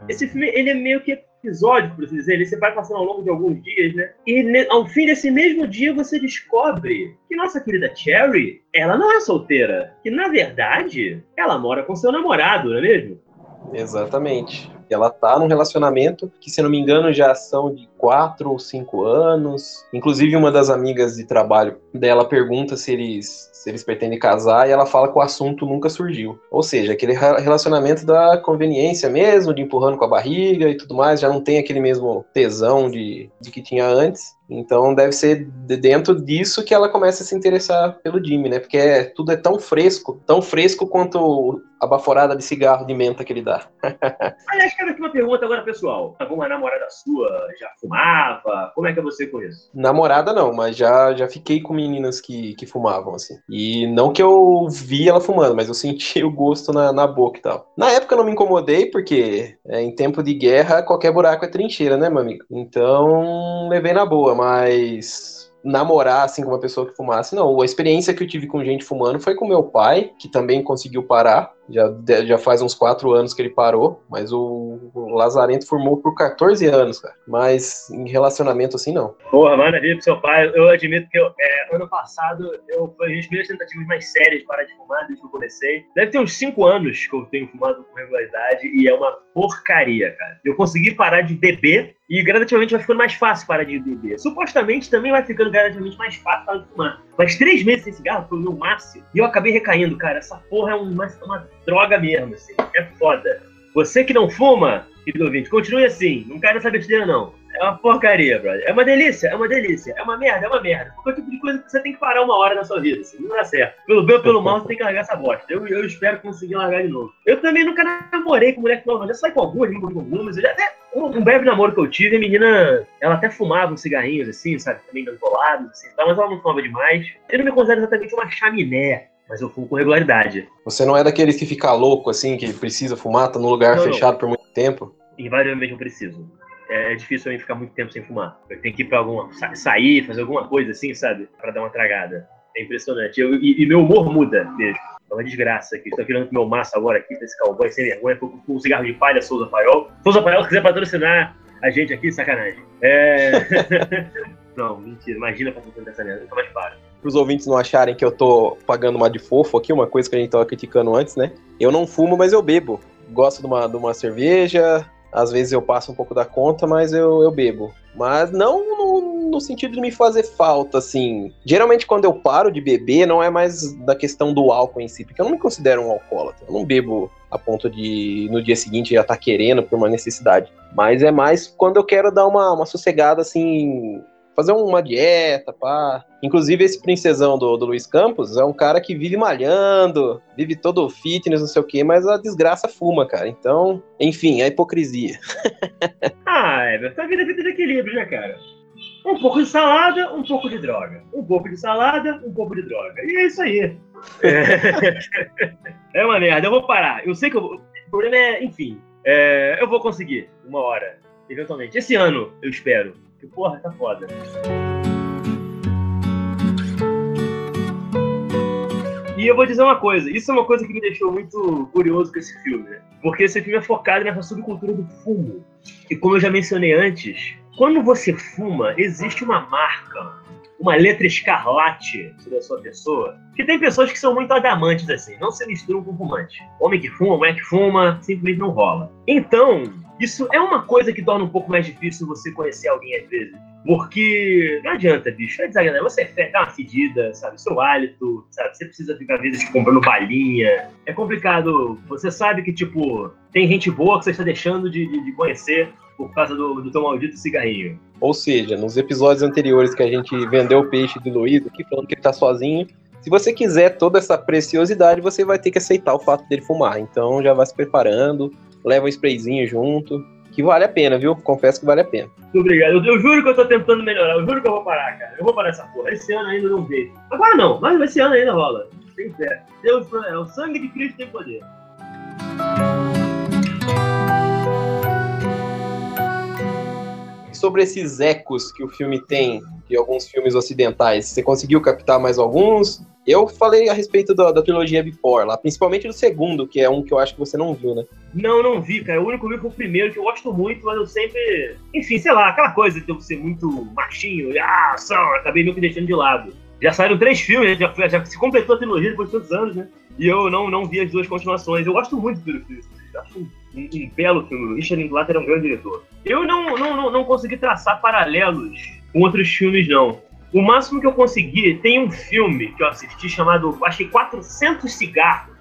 Esse filme, ele é meio que episódio, por assim dizer, ele você vai passando ao longo de alguns dias, né? E ao fim desse mesmo dia você descobre que nossa querida Cherry, ela não é solteira. Que na verdade, ela mora com seu namorado, não é mesmo? Exatamente. Ela tá num relacionamento que, se não me engano, já são de quatro ou cinco anos. Inclusive, uma das amigas de trabalho dela pergunta se eles se eles pretendem casar e ela fala que o assunto nunca surgiu. Ou seja, aquele relacionamento da conveniência mesmo, de empurrando com a barriga e tudo mais, já não tem aquele mesmo tesão de, de que tinha antes. Então deve ser dentro disso que ela começa a se interessar pelo Jimmy, né? Porque é, tudo é tão fresco, tão fresco quanto a baforada de cigarro de menta que ele dá. (laughs) Aliás, quero aqui uma pergunta agora, pessoal. Alguma namorada sua já fumava? Como é que é você com isso? Namorada não, mas já, já fiquei com meninas que, que fumavam, assim. E não que eu vi ela fumando, mas eu senti o gosto na, na boca e tal. Na época eu não me incomodei, porque é, em tempo de guerra qualquer buraco é trincheira, né, meu amigo? Então levei na boa, mas namorar assim com uma pessoa que fumasse, não. A experiência que eu tive com gente fumando foi com meu pai, que também conseguiu parar. Já, já faz uns quatro anos que ele parou, mas o, o Lazarento formou por 14 anos, cara. Mas em relacionamento assim, não. Porra, maravilha pro seu pai. Eu admito que eu, é, ano passado eu foi as minhas tentativas mais sérias de parar de fumar desde que eu comecei. Deve ter uns cinco anos que eu tenho fumado com regularidade e é uma porcaria, cara. Eu consegui parar de beber e gradativamente vai ficando mais fácil parar de beber. Supostamente também vai ficando gradativamente mais fácil parar de fumar. Mas três meses sem cigarro foi o meu máximo. E eu acabei recaindo, cara. Essa porra é uma, uma droga mesmo, assim. É foda. Você que não fuma, querido ouvinte, continue assim. Não cai nessa besteira, não. É uma porcaria, brother. É uma delícia, é uma delícia. É uma merda, é uma merda. Porque é o tipo de coisa que você tem que parar uma hora na sua vida. Assim, não dá certo. Pelo bem ou pelo mal, você tem que largar essa bosta. Eu, eu espero conseguir largar de novo. Eu também nunca namorei com mulher nova. Já saí com algumas, com algumas. Eu já até. Um, breve namoro que eu tive, a menina, ela até fumava uns cigarrinhos, assim, sabe? Também colados, assim, mas ela não fumava demais. Eu não me considero exatamente uma chaminé mas eu fumo com regularidade. Você não é daqueles que fica louco, assim, que precisa fumar, tá num lugar não, fechado não. por muito tempo? Invariavelmente eu preciso. É, é difícil eu ficar muito tempo sem fumar. Eu tenho que ir pra alguma. sair, fazer alguma coisa assim, sabe? Pra dar uma tragada. É impressionante. Eu, e, e, meu humor muda mesmo. É uma desgraça aqui. Estou virando meu maço agora aqui, desse cowboy sem vergonha, com, com um cigarro de palha, Souza Paiol. Souza Paiol, se quiser patrocinar a gente aqui, sacanagem. É. (laughs) não, mentira. Imagina patrocinando essa merda. Nunca mais para os ouvintes não acharem que eu tô pagando uma de fofo aqui, uma coisa que a gente tava criticando antes, né? Eu não fumo, mas eu bebo. Gosto de uma, de uma cerveja, às vezes eu passo um pouco da conta, mas eu, eu bebo. Mas não no, no, sentido de me fazer falta, assim. Geralmente, quando eu paro de beber, não é mais da questão do álcool em si, porque eu não me considero um alcoólatra. Eu não bebo a ponto de no dia seguinte já estar tá querendo por uma necessidade. Mas é mais quando eu quero dar uma, uma sossegada, assim, fazer uma dieta, pá. Inclusive, esse princesão do, do Luiz Campos é um cara que vive malhando, vive todo fitness, não sei o quê, mas a desgraça fuma, cara. Então, enfim, a hipocrisia. (laughs) ah, é, a vida é vida de equilíbrio, né, cara? Um pouco de salada, um pouco de droga. Um pouco de salada, um pouco de droga. E é isso aí. É, (laughs) é uma merda, eu vou parar. Eu sei que eu vou... o problema é, enfim, é... eu vou conseguir uma hora, eventualmente. Esse ano, eu espero. Que porra, tá foda. E eu vou dizer uma coisa, isso é uma coisa que me deixou muito curioso com esse filme, né? Porque esse filme é focado nessa subcultura do fumo. E como eu já mencionei antes, quando você fuma, existe uma marca, uma letra escarlate sobre a sua pessoa, que tem pessoas que são muito adamantes assim, não se misturam com fumante. Homem que fuma, mulher que fuma, simplesmente não rola. Então, isso é uma coisa que torna um pouco mais difícil você conhecer alguém às vezes. Porque não adianta, bicho, é desagradável. Você dá uma fedida, sabe? Seu hálito, sabe? Você precisa ficar, às vezes, comprando balinha. É complicado. Você sabe que, tipo, tem gente boa que você está deixando de, de, de conhecer por causa do, do teu maldito cigarrinho. Ou seja, nos episódios anteriores que a gente vendeu o peixe do Luiz aqui, falando que ele tá sozinho, se você quiser toda essa preciosidade, você vai ter que aceitar o fato dele fumar. Então já vai se preparando, leva um sprayzinho junto, que vale a pena, viu? Confesso que vale a pena. Muito obrigado. Eu, eu, juro que eu tô tentando melhorar. Eu juro que eu vou parar, cara. Eu vou parar essa porra. Esse ano ainda não veio. Agora não, mas esse ano ainda rola. Tem fé. Deus, é, o sangue de Cristo tem poder. Sobre esses ecos que o filme tem de alguns filmes ocidentais, você conseguiu captar mais alguns? Eu falei a respeito da, da trilogia Before lá, principalmente do segundo, que é um que eu acho que você não viu, né? Não, não vi, cara. O único que vi foi o primeiro, que eu gosto muito, mas eu sempre. Enfim, sei lá, aquela coisa de eu ser muito machinho, ah, só, acabei meio que deixando de lado. Já saíram três filmes, já, já se completou a trilogia depois de tantos anos, né? E eu não, não vi as duas continuações. Eu gosto muito do filme. Acho um, um, um, belo filme. O Richard Linklater é um grande diretor. Eu não, não, não, não consegui traçar paralelos com outros filmes, não. O máximo que eu consegui, tem um filme que eu assisti chamado, que 400 Cigarros.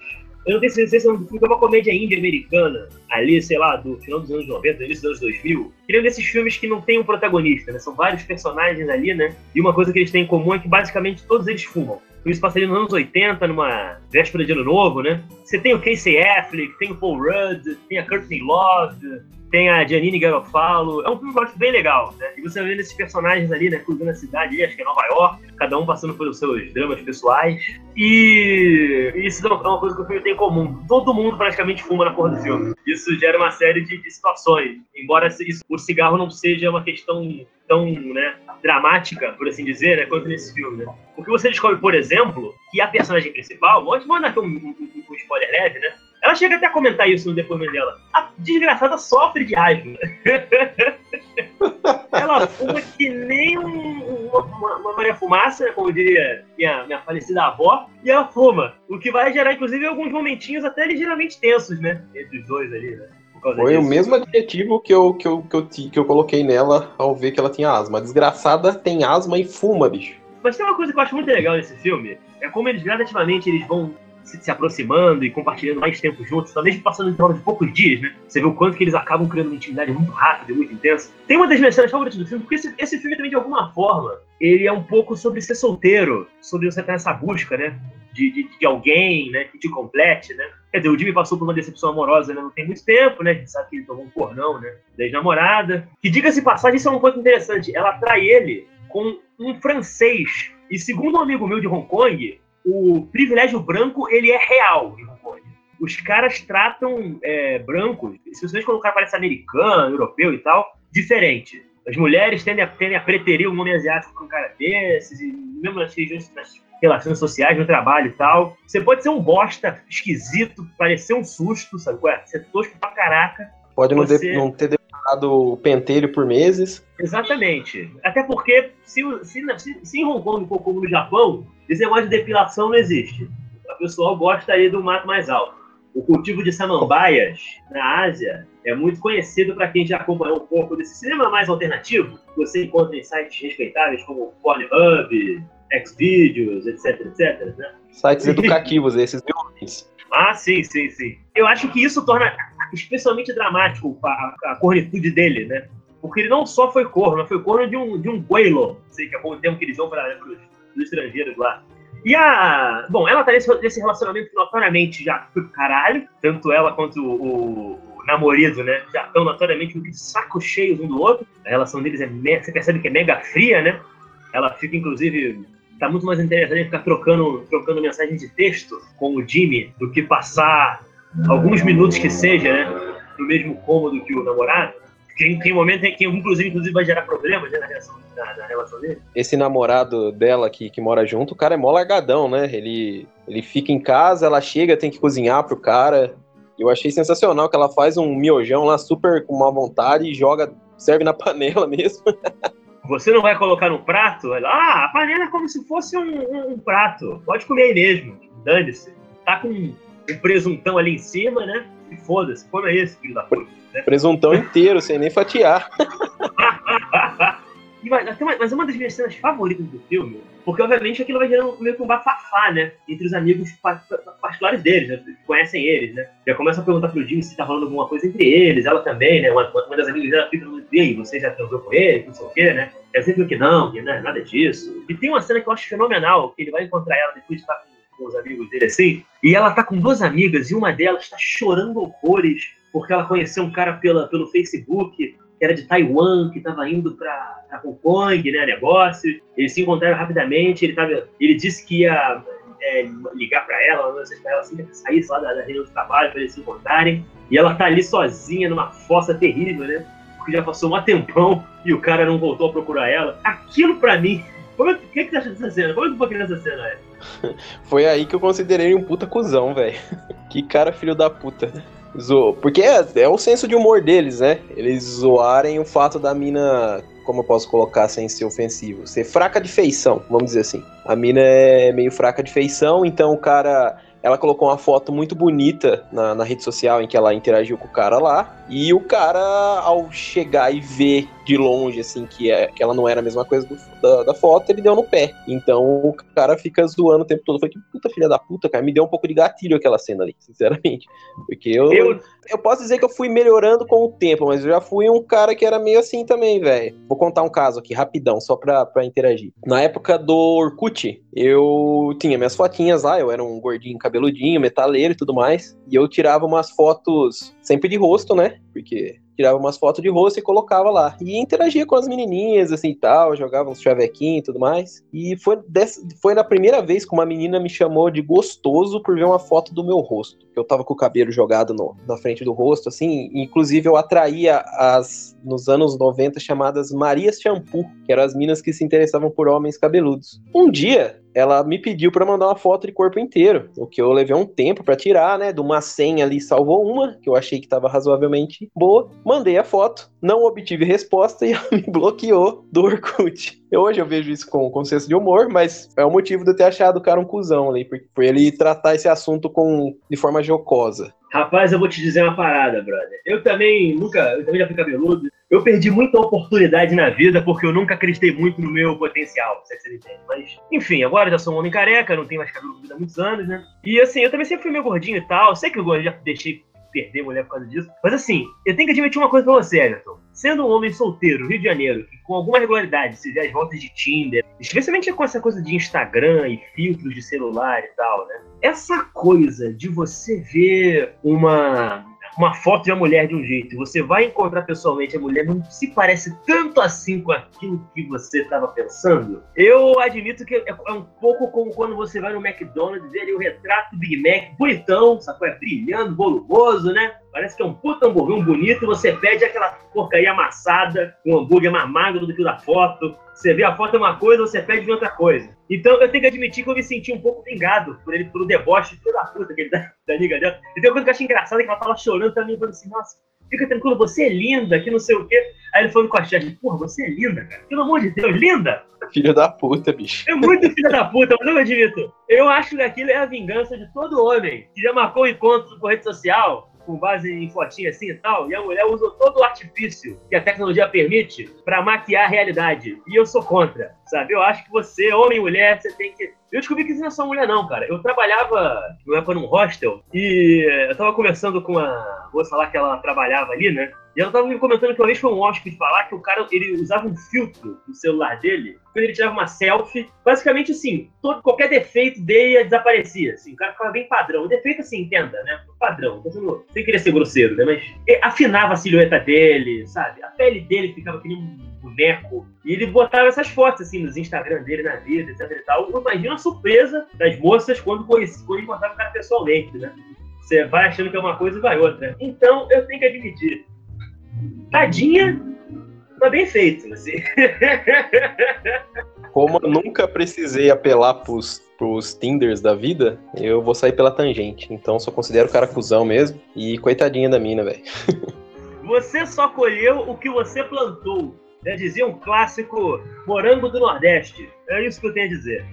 Eu não tenho certeza se é um filme, é uma comédia índia americana, ali, sei lá, do final dos anos 90, início dos anos 2000. Que é um desses filmes que não tem um protagonista, né? São vários personagens ali, né? E uma coisa que eles têm em comum é que basicamente todos eles fumam. Isso passaria nos anos 80, numa véspera de ano novo, né? Você tem o Casey Affleck, tem o Paul Rudd, tem a Courtney Love, tem a Janine Garofalo. É um filme que eu acho bem legal, né? E você vê esses personagens ali, né? Cruzando a cidade, acho que é Nova York, cada um passando pelos seus dramas pessoais. E isso é uma coisa que o filme tem em comum. Todo mundo praticamente fuma na porra do filme. Isso gera uma série de, de situações. Embora isso, o cigarro não seja uma questão tão né, dramática, por assim dizer, né, quanto nesse filme. Né? Porque você descobre, por exemplo, que a personagem principal, vou mandar aqui um, um, um spoiler leve, né? Ela chega até a comentar isso no depoimento dela. A desgraçada sofre de raiva. (laughs) ela fuma que nem um, uma, uma Maria Fumaça, como diria minha, minha falecida avó, e ela fuma. O que vai gerar, inclusive, alguns momentinhos até ligeiramente tensos, né? Entre os dois ali, né? Foi disso. o mesmo adjetivo que eu, que, eu, que, eu, que eu coloquei nela ao ver que ela tinha asma. A desgraçada tem asma e fuma, bicho. Mas tem uma coisa que eu acho muito legal nesse filme, é como eles gradativamente eles vão se, se, aproximando e compartilhando mais tempo juntos, talvez passando em torno de poucos dias, né? Você vê o quanto que eles acabam criando uma intimidade muito rápida e muito intensa. Tem uma das minhas cenas favoritas do filme, porque esse, esse filme também, de alguma forma, ele é um pouco sobre ser solteiro, sobre você estar nessa busca, né? De, de, de, alguém, né, que te complete, né? Quer dizer, o Jimmy passou por uma decepção amorosa né, não tem muito tempo, né? A gente sabe que ele tomou um pornão, né? Da ex-namorada. Que, diga-se passagem, isso é um ponto interessante. Ela trai ele com um francês. E segundo um amigo meu de Hong Kong, o privilégio branco, ele é real em Kong. Os caras tratam é, brancos, se vocês o cara parece americano, europeu e tal, diferente. As mulheres tendem a, tendem a preterir um homem asiático com um cara desses, e mesmo nas regiões, nas relações sociais, no trabalho e tal. Você pode ser um bosta esquisito, parecer um susto, sabe? Ué, ser tosco pra caraca. Pode não, você... não ter o pentelho por meses. Exatamente. Até porque, se, se, se, se em Hong Kong como no Japão, esse negócio de depilação não existe. O pessoal gosta aí do mato mais alto. O cultivo de samambaias na Ásia é muito conhecido para quem já acompanhou um pouco desse cinema mais alternativo, você encontra em sites respeitáveis como Pornhub, Xvideos, etc, etc. Né? Sites (laughs) educativos, esses violões. Ah, sim, sim, sim. Eu acho que isso torna especialmente dramático a, a cornitude dele, né? Porque ele não só foi corno, foi corno de um, de um Guelo, sei que é o termo que eles vão para os estrangeiros lá. E a. Bom, ela tá nesse, nesse relacionamento que notoriamente já foi pro caralho. Tanto ela quanto o, o namorado, né? Já estão notoriamente com saco cheios um do outro. A relação deles é. Você percebe que é mega fria, né? Ela fica, inclusive. Tá muito mais interessante ficar trocando, trocando mensagem de texto com o Jimmy do que passar alguns minutos que seja, né? No mesmo cômodo que o namorado. Tem, tem momento em que, inclusive, inclusive, vai gerar problemas né, na, relação, na, na, relação dele. Esse namorado dela que, que mora junto, o cara é mó largadão, né? Ele, ele fica em casa, ela chega, tem que cozinhar pro cara. Eu achei sensacional que ela faz um miojão lá super com má vontade e joga, serve na (laughs) panela mesmo. Você não vai colocar no prato? Ela, ah, a panela é como se fosse um, um, um prato. Pode comer aí mesmo. Dane-se. Tá com um presuntão ali em cima, né? E foda-se, come esse, filho da puta. Né? Presuntão inteiro, sem nem fatiar. (laughs) mas, uma das minhas cenas favoritas do filme, porque obviamente aquilo vai gerando meio que um bafafá, né? Entre os amigos particulares deles, né? Que conhecem eles, né? Já começa a perguntar pro Jimmy se tá falando alguma coisa entre eles, ela também, né? Uma, uma das amigas dela fica no e aí, você já transou com ele, não sei o quê, né? Eu sempre que não, que não é nada disso. E tem uma cena que eu acho fenomenal, que ele vai encontrar ela depois de estar com, com os amigos dele assim, e ela tá com duas amigas, e uma delas tá chorando horrores porque ela conheceu um cara pela, pelo Facebook, que era de Taiwan, que estava indo para Hong Kong, né, negócio. Eles se encontraram rapidamente, ele, tava, ele disse que ia é, ligar para ela, mensagem para ela assim, que lá da, da reunião de trabalho para eles se encontrarem. E ela tá ali sozinha, numa fossa terrível, né? Porque já passou um tempão e o cara não voltou a procurar ela. Aquilo para mim como é, que, que você acha dessa cena? Como é que foi nessa cena, é? (laughs) Foi aí que eu considerei um puta cuzão, velho. (laughs) Que cara filho da puta. Zo... Porque é, é o senso de humor deles, né? Eles zoarem o fato da mina, como eu posso colocar sem ser ofensivo, ser fraca de feição, vamos dizer assim. A mina é meio fraca de feição, então o cara ela colocou uma foto muito bonita na, na, rede social em que ela interagiu com o cara lá. E o cara, ao chegar e ver de longe, assim, que, é, que ela não era a mesma coisa do, da, da, foto, ele deu no pé. Então o cara fica zoando o tempo todo. Foi que puta filha da puta, cara. Me deu um pouco de gatilho aquela cena ali, (laughs) sinceramente. Porque eu, eu. Eu posso dizer que eu fui melhorando com o tempo, mas eu já fui um cara que era meio assim também, velho. Vou contar um caso aqui, rapidão, só pra, pra interagir. Na época do Orkut, eu tinha minhas fotinhas lá, eu era um gordinho cabeludinho, metaleiro e tudo mais. E eu tirava umas fotos sempre de rosto, né? Porque tirava umas fotos de rosto e colocava lá. E interagia com as menininhas, assim e tal, jogava uns chavequinhos e tudo mais. E foi, dessa, foi na primeira vez que uma menina me chamou de gostoso por ver uma foto do meu rosto. Eu tava com o cabelo jogado no, na frente do rosto, assim. Inclusive, eu atraía as, nos anos 90, chamadas Marias Shampoo, que eram as minas que se interessavam por homens cabeludos. Um dia, ela me pediu para mandar uma foto de corpo inteiro, o que eu levei um tempo para tirar, né? De uma senha ali salvou uma, que eu achei que estava razoavelmente boa. Mandei a foto, não obtive resposta (laughs) e ela me bloqueou do Orkut. Hoje eu vejo isso com, com senso de humor, mas é o motivo de eu ter achado o cara um cuzão ali, por, por ele tratar esse assunto com, de forma jocosa. Rapaz, eu vou te dizer uma parada, brother. Eu também nunca, eu também já fui cabeludo. Eu perdi muita oportunidade na vida porque eu nunca acreditei muito no meu potencial, se você entende. Mas, enfim, agora já sou um homem careca, não tenho mais cabelo há muitos anos, né? E assim, eu também sempre fui meio gordinho e tal. Sei que eu já deixei perder mulher por causa disso. Mas assim, eu tenho que admitir uma coisa pra você, Everton. Sendo um homem solteiro, Rio de Janeiro, que com alguma regularidade se vê as voltas de Tinder, especialmente com essa coisa de Instagram e filtros de celular e tal, né? Essa coisa de você ver uma uma foto de uma mulher de um jeito, você vai encontrar pessoalmente a mulher não se parece tanto assim com aquilo que você estava pensando, eu admito que é, é um pouco como quando você vai no McDonald's e vê ali o retrato do Big Mac bonitão, sacou? É brilhando, volumoso, né? Parece que é um puta hambúrguer bonito e você pede aquela porcaria amassada, um hambúrguer mais magro do que o da foto. Você vê a foto é uma coisa, você pede outra coisa. Então eu tenho que admitir que eu me senti um pouco vingado por ele, pelo deboche de toda a puta que ele dá (laughs) da amiga dela. E tem uma coisa que eu achei engraçada, que ela tava chorando também, falando assim, nossa, fica tranquilo, você é linda, que não sei o quê. Aí ele falando com a chefe, porra, você é linda, cara. Pelo amor de Deus, linda! Filho da puta, bicho. É muito filho da puta, mas eu admito. Eu acho que aquilo é a vingança de todo homem que já marcou um encontro com rede social com base em fotinha assim e tal, e a mulher usa todo o artifício que a tecnologia permite para maquiar a realidade. E eu sou contra, sabe? Eu acho que você, homem e mulher, você tem que. Eu descobri que isso não é só mulher, não, cara. Eu trabalhava, na época, num hostel, e eu tava conversando com a. Vou falar que ela trabalhava ali, né? E ela tava me comentando que uma vez foi um hóspede falar que o cara ele usava um filtro no celular dele quando ele tirava uma selfie. Basicamente, assim, todo, qualquer defeito dele desaparecia. Assim, o cara ficava bem padrão. O defeito, assim, entenda, né? Padrão. Tô sem querer ser grosseiro, né? Mas afinava a silhueta dele, sabe? A pele dele ficava que nem um boneco. E ele botava essas fotos, assim, nos Instagram dele, na vida, etc e tal. Imagina a surpresa das moças quando, conheci, quando encontrava o cara pessoalmente, né? Você vai achando que é uma coisa e vai outra. Então, eu tenho que admitir, tadinha, mas bem feito, assim. (laughs) Como eu nunca precisei apelar pros, pros Tinders da vida, eu vou sair pela tangente. Então só considero o cara cuzão mesmo. E coitadinha da mina, velho. (laughs) Você só colheu o que você plantou. Já dizia um clássico morango do Nordeste. É isso que eu tenho a dizer.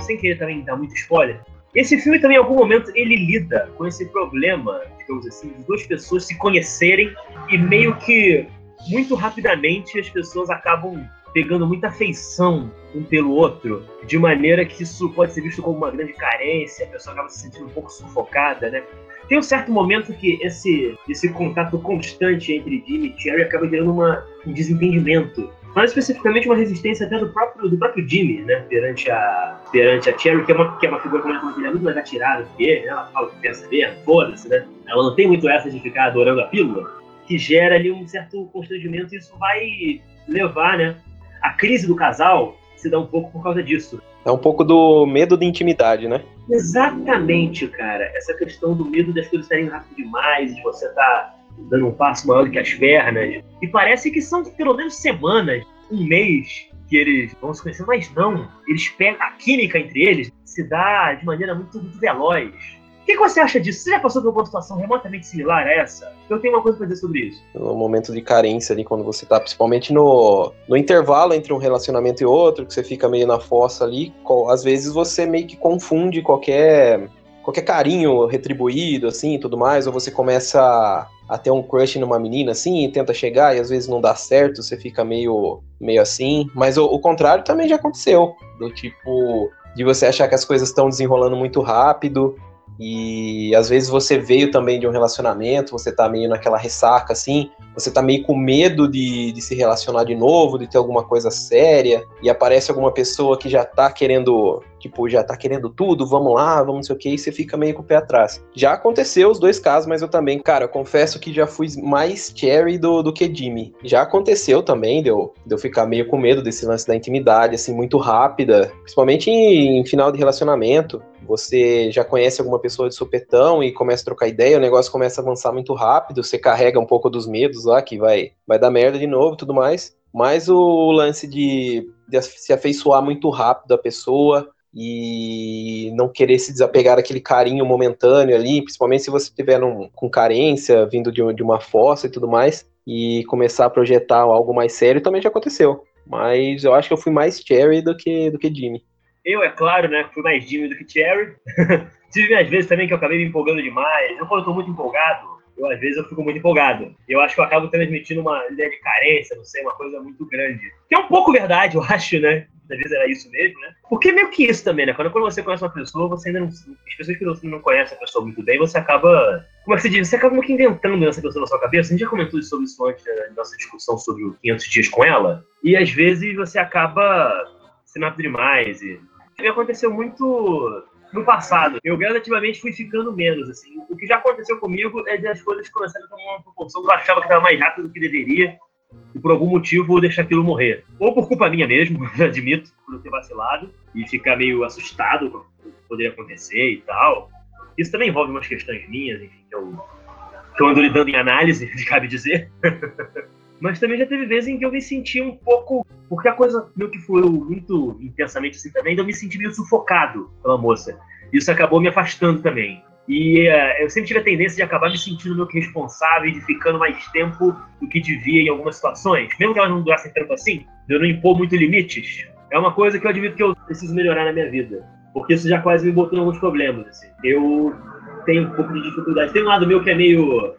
Sem querer também dar muito spoiler, esse filme também, em algum momento, ele lida com esse problema, digamos assim, de duas pessoas se conhecerem e meio que, muito rapidamente, as pessoas acabam pegando muita afeição um pelo outro, de maneira que isso pode ser visto como uma grande carência, a pessoa acaba se sentindo um pouco sufocada, né? Tem um certo momento que esse, esse contato constante entre Jimmy e Cherry acaba gerando uma, um desentendimento mais especificamente uma resistência até do próprio, do próprio Jimmy, né, perante a, perante a Cherry, que é uma, que é uma figura como é muito mais atirada que ele, né? ela fala que pensa mesmo, foda-se, né, ela não tem muito essa de ficar adorando a pílula, que gera ali um certo constrangimento e isso vai levar, né, a crise do casal se dá um pouco por causa disso. É um pouco do medo de intimidade, né? Exatamente, cara. Essa questão do medo das coisas estarem rápido demais, de você estar tá dando um passo maior do que as pernas. E parece que são pelo menos semanas, um mês, que eles vão se conhecer, mas não. Eles pegam a química entre eles, se dá de maneira muito, muito veloz. O que, que, você acha disso? Você já passou por uma situação remotamente similar a essa? Eu tenho uma coisa pra dizer sobre isso. No momento de carência ali, quando você tá, principalmente no, no intervalo entre um relacionamento e outro, que você fica meio na fossa ali, às vezes você meio que confunde qualquer qualquer carinho retribuído, assim, tudo mais, ou você começa a ter um crush numa menina, assim, e tenta chegar, e às vezes não dá certo, você fica meio, meio assim. Mas o, o contrário também já aconteceu, do tipo, de você achar que as coisas estão desenrolando muito rápido, e às vezes você veio também de um relacionamento, você tá meio naquela ressaca assim, você tá meio com medo de, de se relacionar de novo, de ter alguma coisa séria, e aparece alguma pessoa que já tá querendo, tipo, já tá querendo tudo, vamos lá, vamos não sei o que, e você fica meio com o pé atrás. Já aconteceu os dois casos, mas eu também, cara, eu confesso que já fui mais Cherry do, do que Jimmy. Já aconteceu também de eu, de eu ficar meio com medo desse lance da intimidade, assim, muito rápida, principalmente em, em final de relacionamento você já conhece alguma pessoa de supetão e começa a trocar ideia, o negócio começa a avançar muito rápido, você carrega um pouco dos medos lá, que vai, vai dar merda de novo tudo mais. Mas o lance de, de se afeiçoar muito rápido a pessoa e não querer se desapegar daquele carinho momentâneo ali, principalmente se você tiver um, com carência, vindo de, de uma fossa e tudo mais, e começar a projetar algo mais sério, também já aconteceu. Mas eu acho que eu fui mais Cherry do que, do que Jimmy. Eu, é claro, né, fui mais Jimmy do que Cherry. (laughs) Tive minhas vezes também que eu acabei me empolgando demais. Eu, quando tô muito empolgado, eu às vezes eu fico muito empolgado. Eu acho que eu acabo transmitindo uma ideia de carência, não sei, uma coisa muito grande. Que é um pouco verdade, (laughs) eu acho, né? Às vezes era isso mesmo, né? Porque é meio que isso também, né? Quando, quando você conhece uma pessoa, você ainda não. As pessoas que você não conhece a pessoa muito bem, você acaba. Como é que se diz? Você acaba meio que inventando essa pessoa na sua cabeça. A gente já comentou sobre isso antes da nossa discussão sobre o 500 dias com ela. E às vezes você acaba sendo rápido demais. E... e aconteceu muito no passado. Eu gradativamente fui ficando menos, assim. O que já aconteceu comigo é de as coisas começarem a tomar uma proporção que eu achava que estava mais rápido do que deveria e por algum motivo deixar aquilo morrer. Ou por culpa minha mesmo, (laughs) admito, por eu ter vacilado e ficar meio assustado com o que poderia acontecer e tal. Isso também envolve umas questões minhas, enfim, que eu, que eu ando lidando em análise, (laughs) cabe dizer. (laughs) Mas também já teve vezes em que eu me senti um pouco. Porque a coisa meio que foi muito intensamente assim também, então eu me senti meio sufocado pela moça. Isso acabou me afastando também. E uh, eu sempre tive a tendência de acabar me sentindo meio que responsável e de ficando mais tempo do que devia em algumas situações. Mesmo que elas não durassem tanto assim, de eu não impor muito limites. É uma coisa que eu admito que eu preciso melhorar na minha vida. Porque isso já quase me botou em alguns problemas. Assim. Eu tenho um pouco de dificuldade. Tem um lado meu que é meio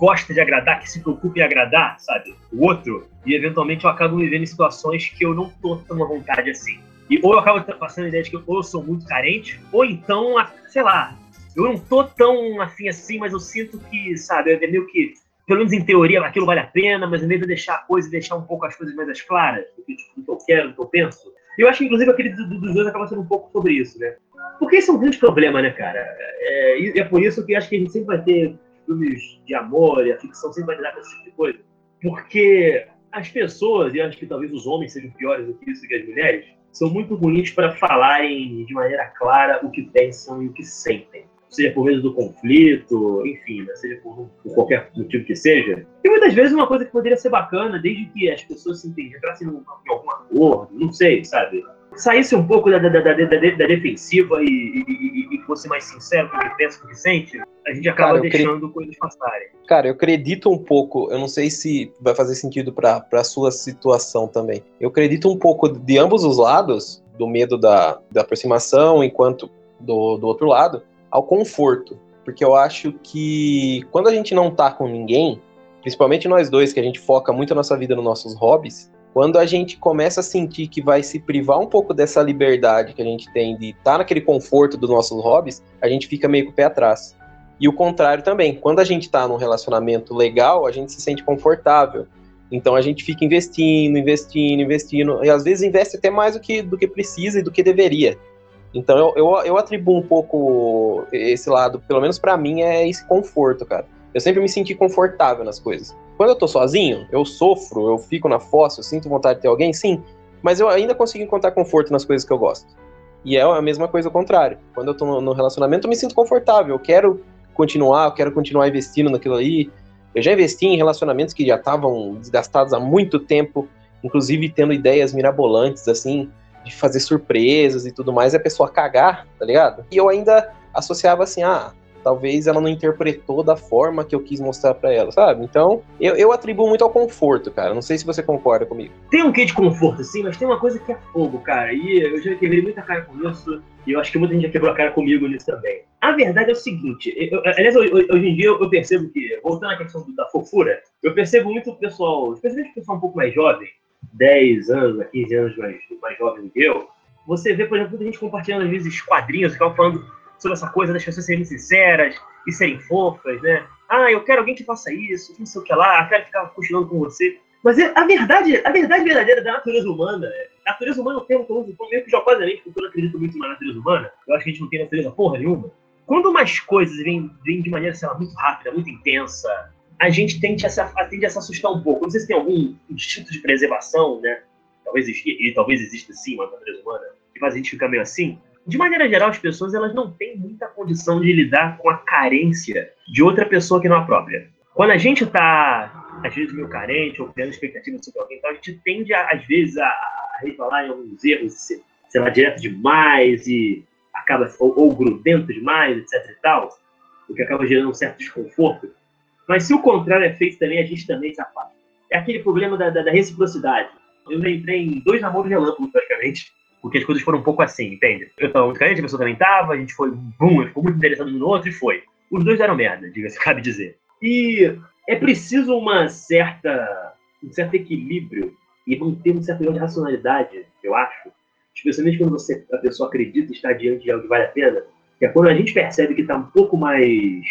gosta de agradar, que se preocupa em agradar, sabe? O outro. E eventualmente eu acabo me vendo em situações que eu não tô tão à vontade assim. E ou eu acabo passando a ideia de que ou eu sou muito carente, ou então, sei lá, eu não tô tão afim assim, mas eu sinto que, sabe, é meio que, pelo menos em teoria, aquilo vale a pena, mas em vez de deixar a coisa e deixar um pouco as coisas mais claras, do que, tipo, do que eu quero, do que eu penso. Eu acho que, inclusive, aquele dos dois acaba sendo um pouco sobre isso, né? Porque esse é um grande problema, né, cara? É, é por isso que acho que a gente sempre vai ter filmes de amor e a ficção sempre vai lidar com esse tipo de coisa. Porque as pessoas, e acho que talvez os homens sejam piores do que isso que as mulheres, são muito ruins para falarem de maneira clara o que pensam e o que sentem. Seja por medo do conflito, enfim, né? seja por, por, qualquer motivo que seja. E muitas vezes uma coisa que poderia ser bacana, desde que as pessoas se entendam, entrassem em algum acordo, não sei, sabe? Saísse um pouco da, da, da, da defensiva e, e, e, fosse mais sincero com o que pensa, o que sente, a gente acaba Cara, deixando cre... coisas passarem. Cara, eu acredito um pouco, eu não sei se vai fazer sentido para a sua situação também. Eu acredito um pouco de ambos os lados, do medo da, da aproximação, enquanto do, do outro lado, ao conforto. Porque eu acho que quando a gente não tá com ninguém, principalmente nós dois, que a gente foca muito a nossa vida nos nossos hobbies, quando a gente começa a sentir que vai se privar um pouco dessa liberdade que a gente tem de estar tá naquele conforto dos nossos hobbies, a gente fica meio com o pé atrás. E o contrário também. Quando a gente está num relacionamento legal, a gente se sente confortável. Então a gente fica investindo, investindo, investindo, e às vezes investe até mais do que, do que precisa e do que deveria. Então eu, eu, eu atribuo um pouco esse lado, pelo menos para mim, é esse conforto, cara. Eu sempre me senti confortável nas coisas. Quando eu tô sozinho, eu sofro, eu fico na fossa, eu sinto vontade de ter alguém, sim, mas eu ainda consigo encontrar conforto nas coisas que eu gosto. E é a mesma coisa ao contrário. Quando eu tô no relacionamento, eu me sinto confortável, eu quero continuar, eu quero continuar investindo naquilo ali. Eu já investi em relacionamentos que já estavam desgastados há muito tempo, inclusive tendo ideias mirabolantes, assim, de fazer surpresas e tudo mais, e a pessoa cagar, tá ligado? E eu ainda associava assim, ah, talvez ela não interpretou da forma que eu quis mostrar para ela, sabe? Então, eu, eu atribuo muito ao conforto, cara. Não sei se você concorda comigo. Tem um quê de conforto, sim, mas tem uma coisa que é fogo, cara. E eu já quebrei muita cara com isso, e eu acho que muita gente já quebrou a cara comigo nisso também. A verdade é o seguinte, eu, aliás, hoje em dia eu percebo que, voltando à questão da fofura, eu percebo muito o pessoal, especialmente o pessoal um pouco mais jovem, 10 anos, 15 anos mais, mais jovem do que eu, você vê, por exemplo, muita gente compartilhando às vezes quadrinhos, ficava falando sobre essa coisa das pessoas serem sinceras e serem fofas, né? Ah, eu quero alguém que faça isso, não sei o que lá, quero ficar cochilando com você. Mas é, a verdade, a verdade verdadeira da natureza humana, é, a natureza humana é um termo que eu uso meio que jocosamente, porque eu não acredito muito na natureza humana, eu acho que a gente não tem natureza porra nenhuma. Quando umas coisas vêm, vêm de maneira, sei lá, muito rápida, muito intensa, a gente tende a, se, tende a se assustar um pouco. Não sei se tem algum instinto de preservação, né? Talvez, e talvez exista sim uma natureza humana, que faz a gente ficar meio assim de maneira geral, as pessoas elas não têm muita condição de lidar com a carência de outra pessoa que não a própria. Quando a gente está, às vezes, meio carente ou criando expectativas sobre alguém, então a gente tende, a, às vezes, a, a em alguns erros, sei lá, direto demais e acaba, ou, ou grudento demais, etc e tal, o que acaba gerando um certo desconforto. Mas se o contrário é feito também, a gente também se afasta. É aquele problema da, da, da reciprocidade. Eu entrei em dois namoros relâmpagos, praticamente porque as coisas foram um pouco assim, entende? Eu tava muito carente, a pessoa também tava, a gente foi, bum, ficou muito interessado no outro e foi. Os dois deram merda, diga-se, (laughs) cabe dizer. E é preciso uma certa, um certo equilíbrio e manter um certo grau de racionalidade, eu acho. Especialmente quando você, a pessoa acredita estar diante de algo que vale a pena. Que é quando a gente percebe que está um pouco mais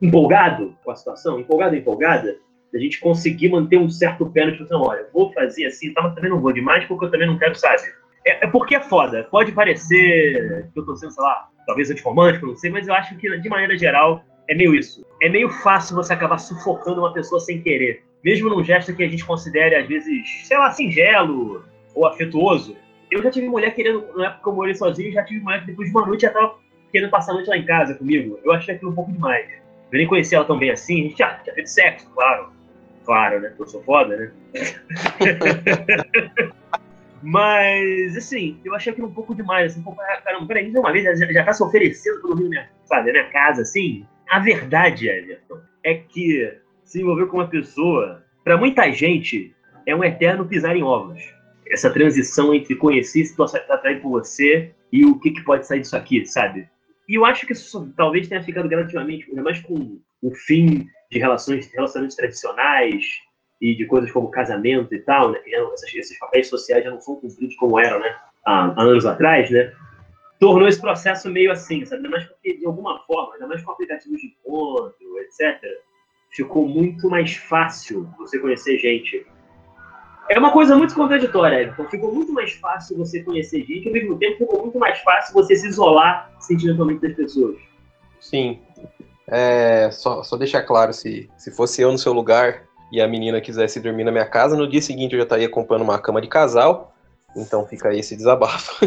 empolgado com a situação, empolgado ou empolgada, a gente conseguir manter um certo pé no tipo, olha, vou fazer assim, tá, mas também não vou demais porque eu também não quero, sabe? É, é, porque é foda. Pode parecer que eu tô sendo, sei lá, talvez antirromântico, não sei, mas eu acho que, de maneira geral, é meio isso. É meio fácil você acabar sufocando uma pessoa sem querer. Mesmo num gesto que a gente considere, às vezes, sei lá, singelo ou afetuoso. Eu já tive mulher querendo, na época que eu morei sozinho, já tive mulher que depois de uma noite já tava querendo passar a noite lá em casa comigo. Eu achei aquilo um pouco demais. Eu nem conhecia ela tão bem assim, a gente já tinha feito sexo, claro. Claro, né? Eu sou foda, né? (laughs) Mas, assim, eu achei aquilo um pouco demais. Assim, ah, caramba, peraí, uma vez já, já tá se oferecendo pra dormir na minha, sabe, minha casa, assim. A verdade, Everton, é que se envolver com uma pessoa, para muita gente, é um eterno pisar em ovos. Essa transição entre conhecer se atrair por você e o que, que pode sair disso aqui, sabe? E eu acho que isso talvez tenha ficado gradativamente, ainda mais com o fim de relações, relacionamentos tradicionais, e de coisas como casamento e tal, né? Que esses, papéis sociais já não são cumpridos como eram, né? Há, há, anos atrás, né? Tornou esse processo meio assim, sabe? Mais porque, de alguma forma, ainda mais com aplicativos de encontro, etc., ficou muito mais fácil você conhecer gente. É uma coisa muito contraditória, Everton. Ficou muito mais fácil você conhecer gente, ao mesmo tempo ficou muito mais fácil você se isolar sentimentalmente das pessoas. Sim. É, só, só deixar claro, se, se fosse eu no seu lugar, e a menina quisesse dormir na minha casa, no dia seguinte eu já estaria comprando uma cama de casal. Então fica aí esse desabafo.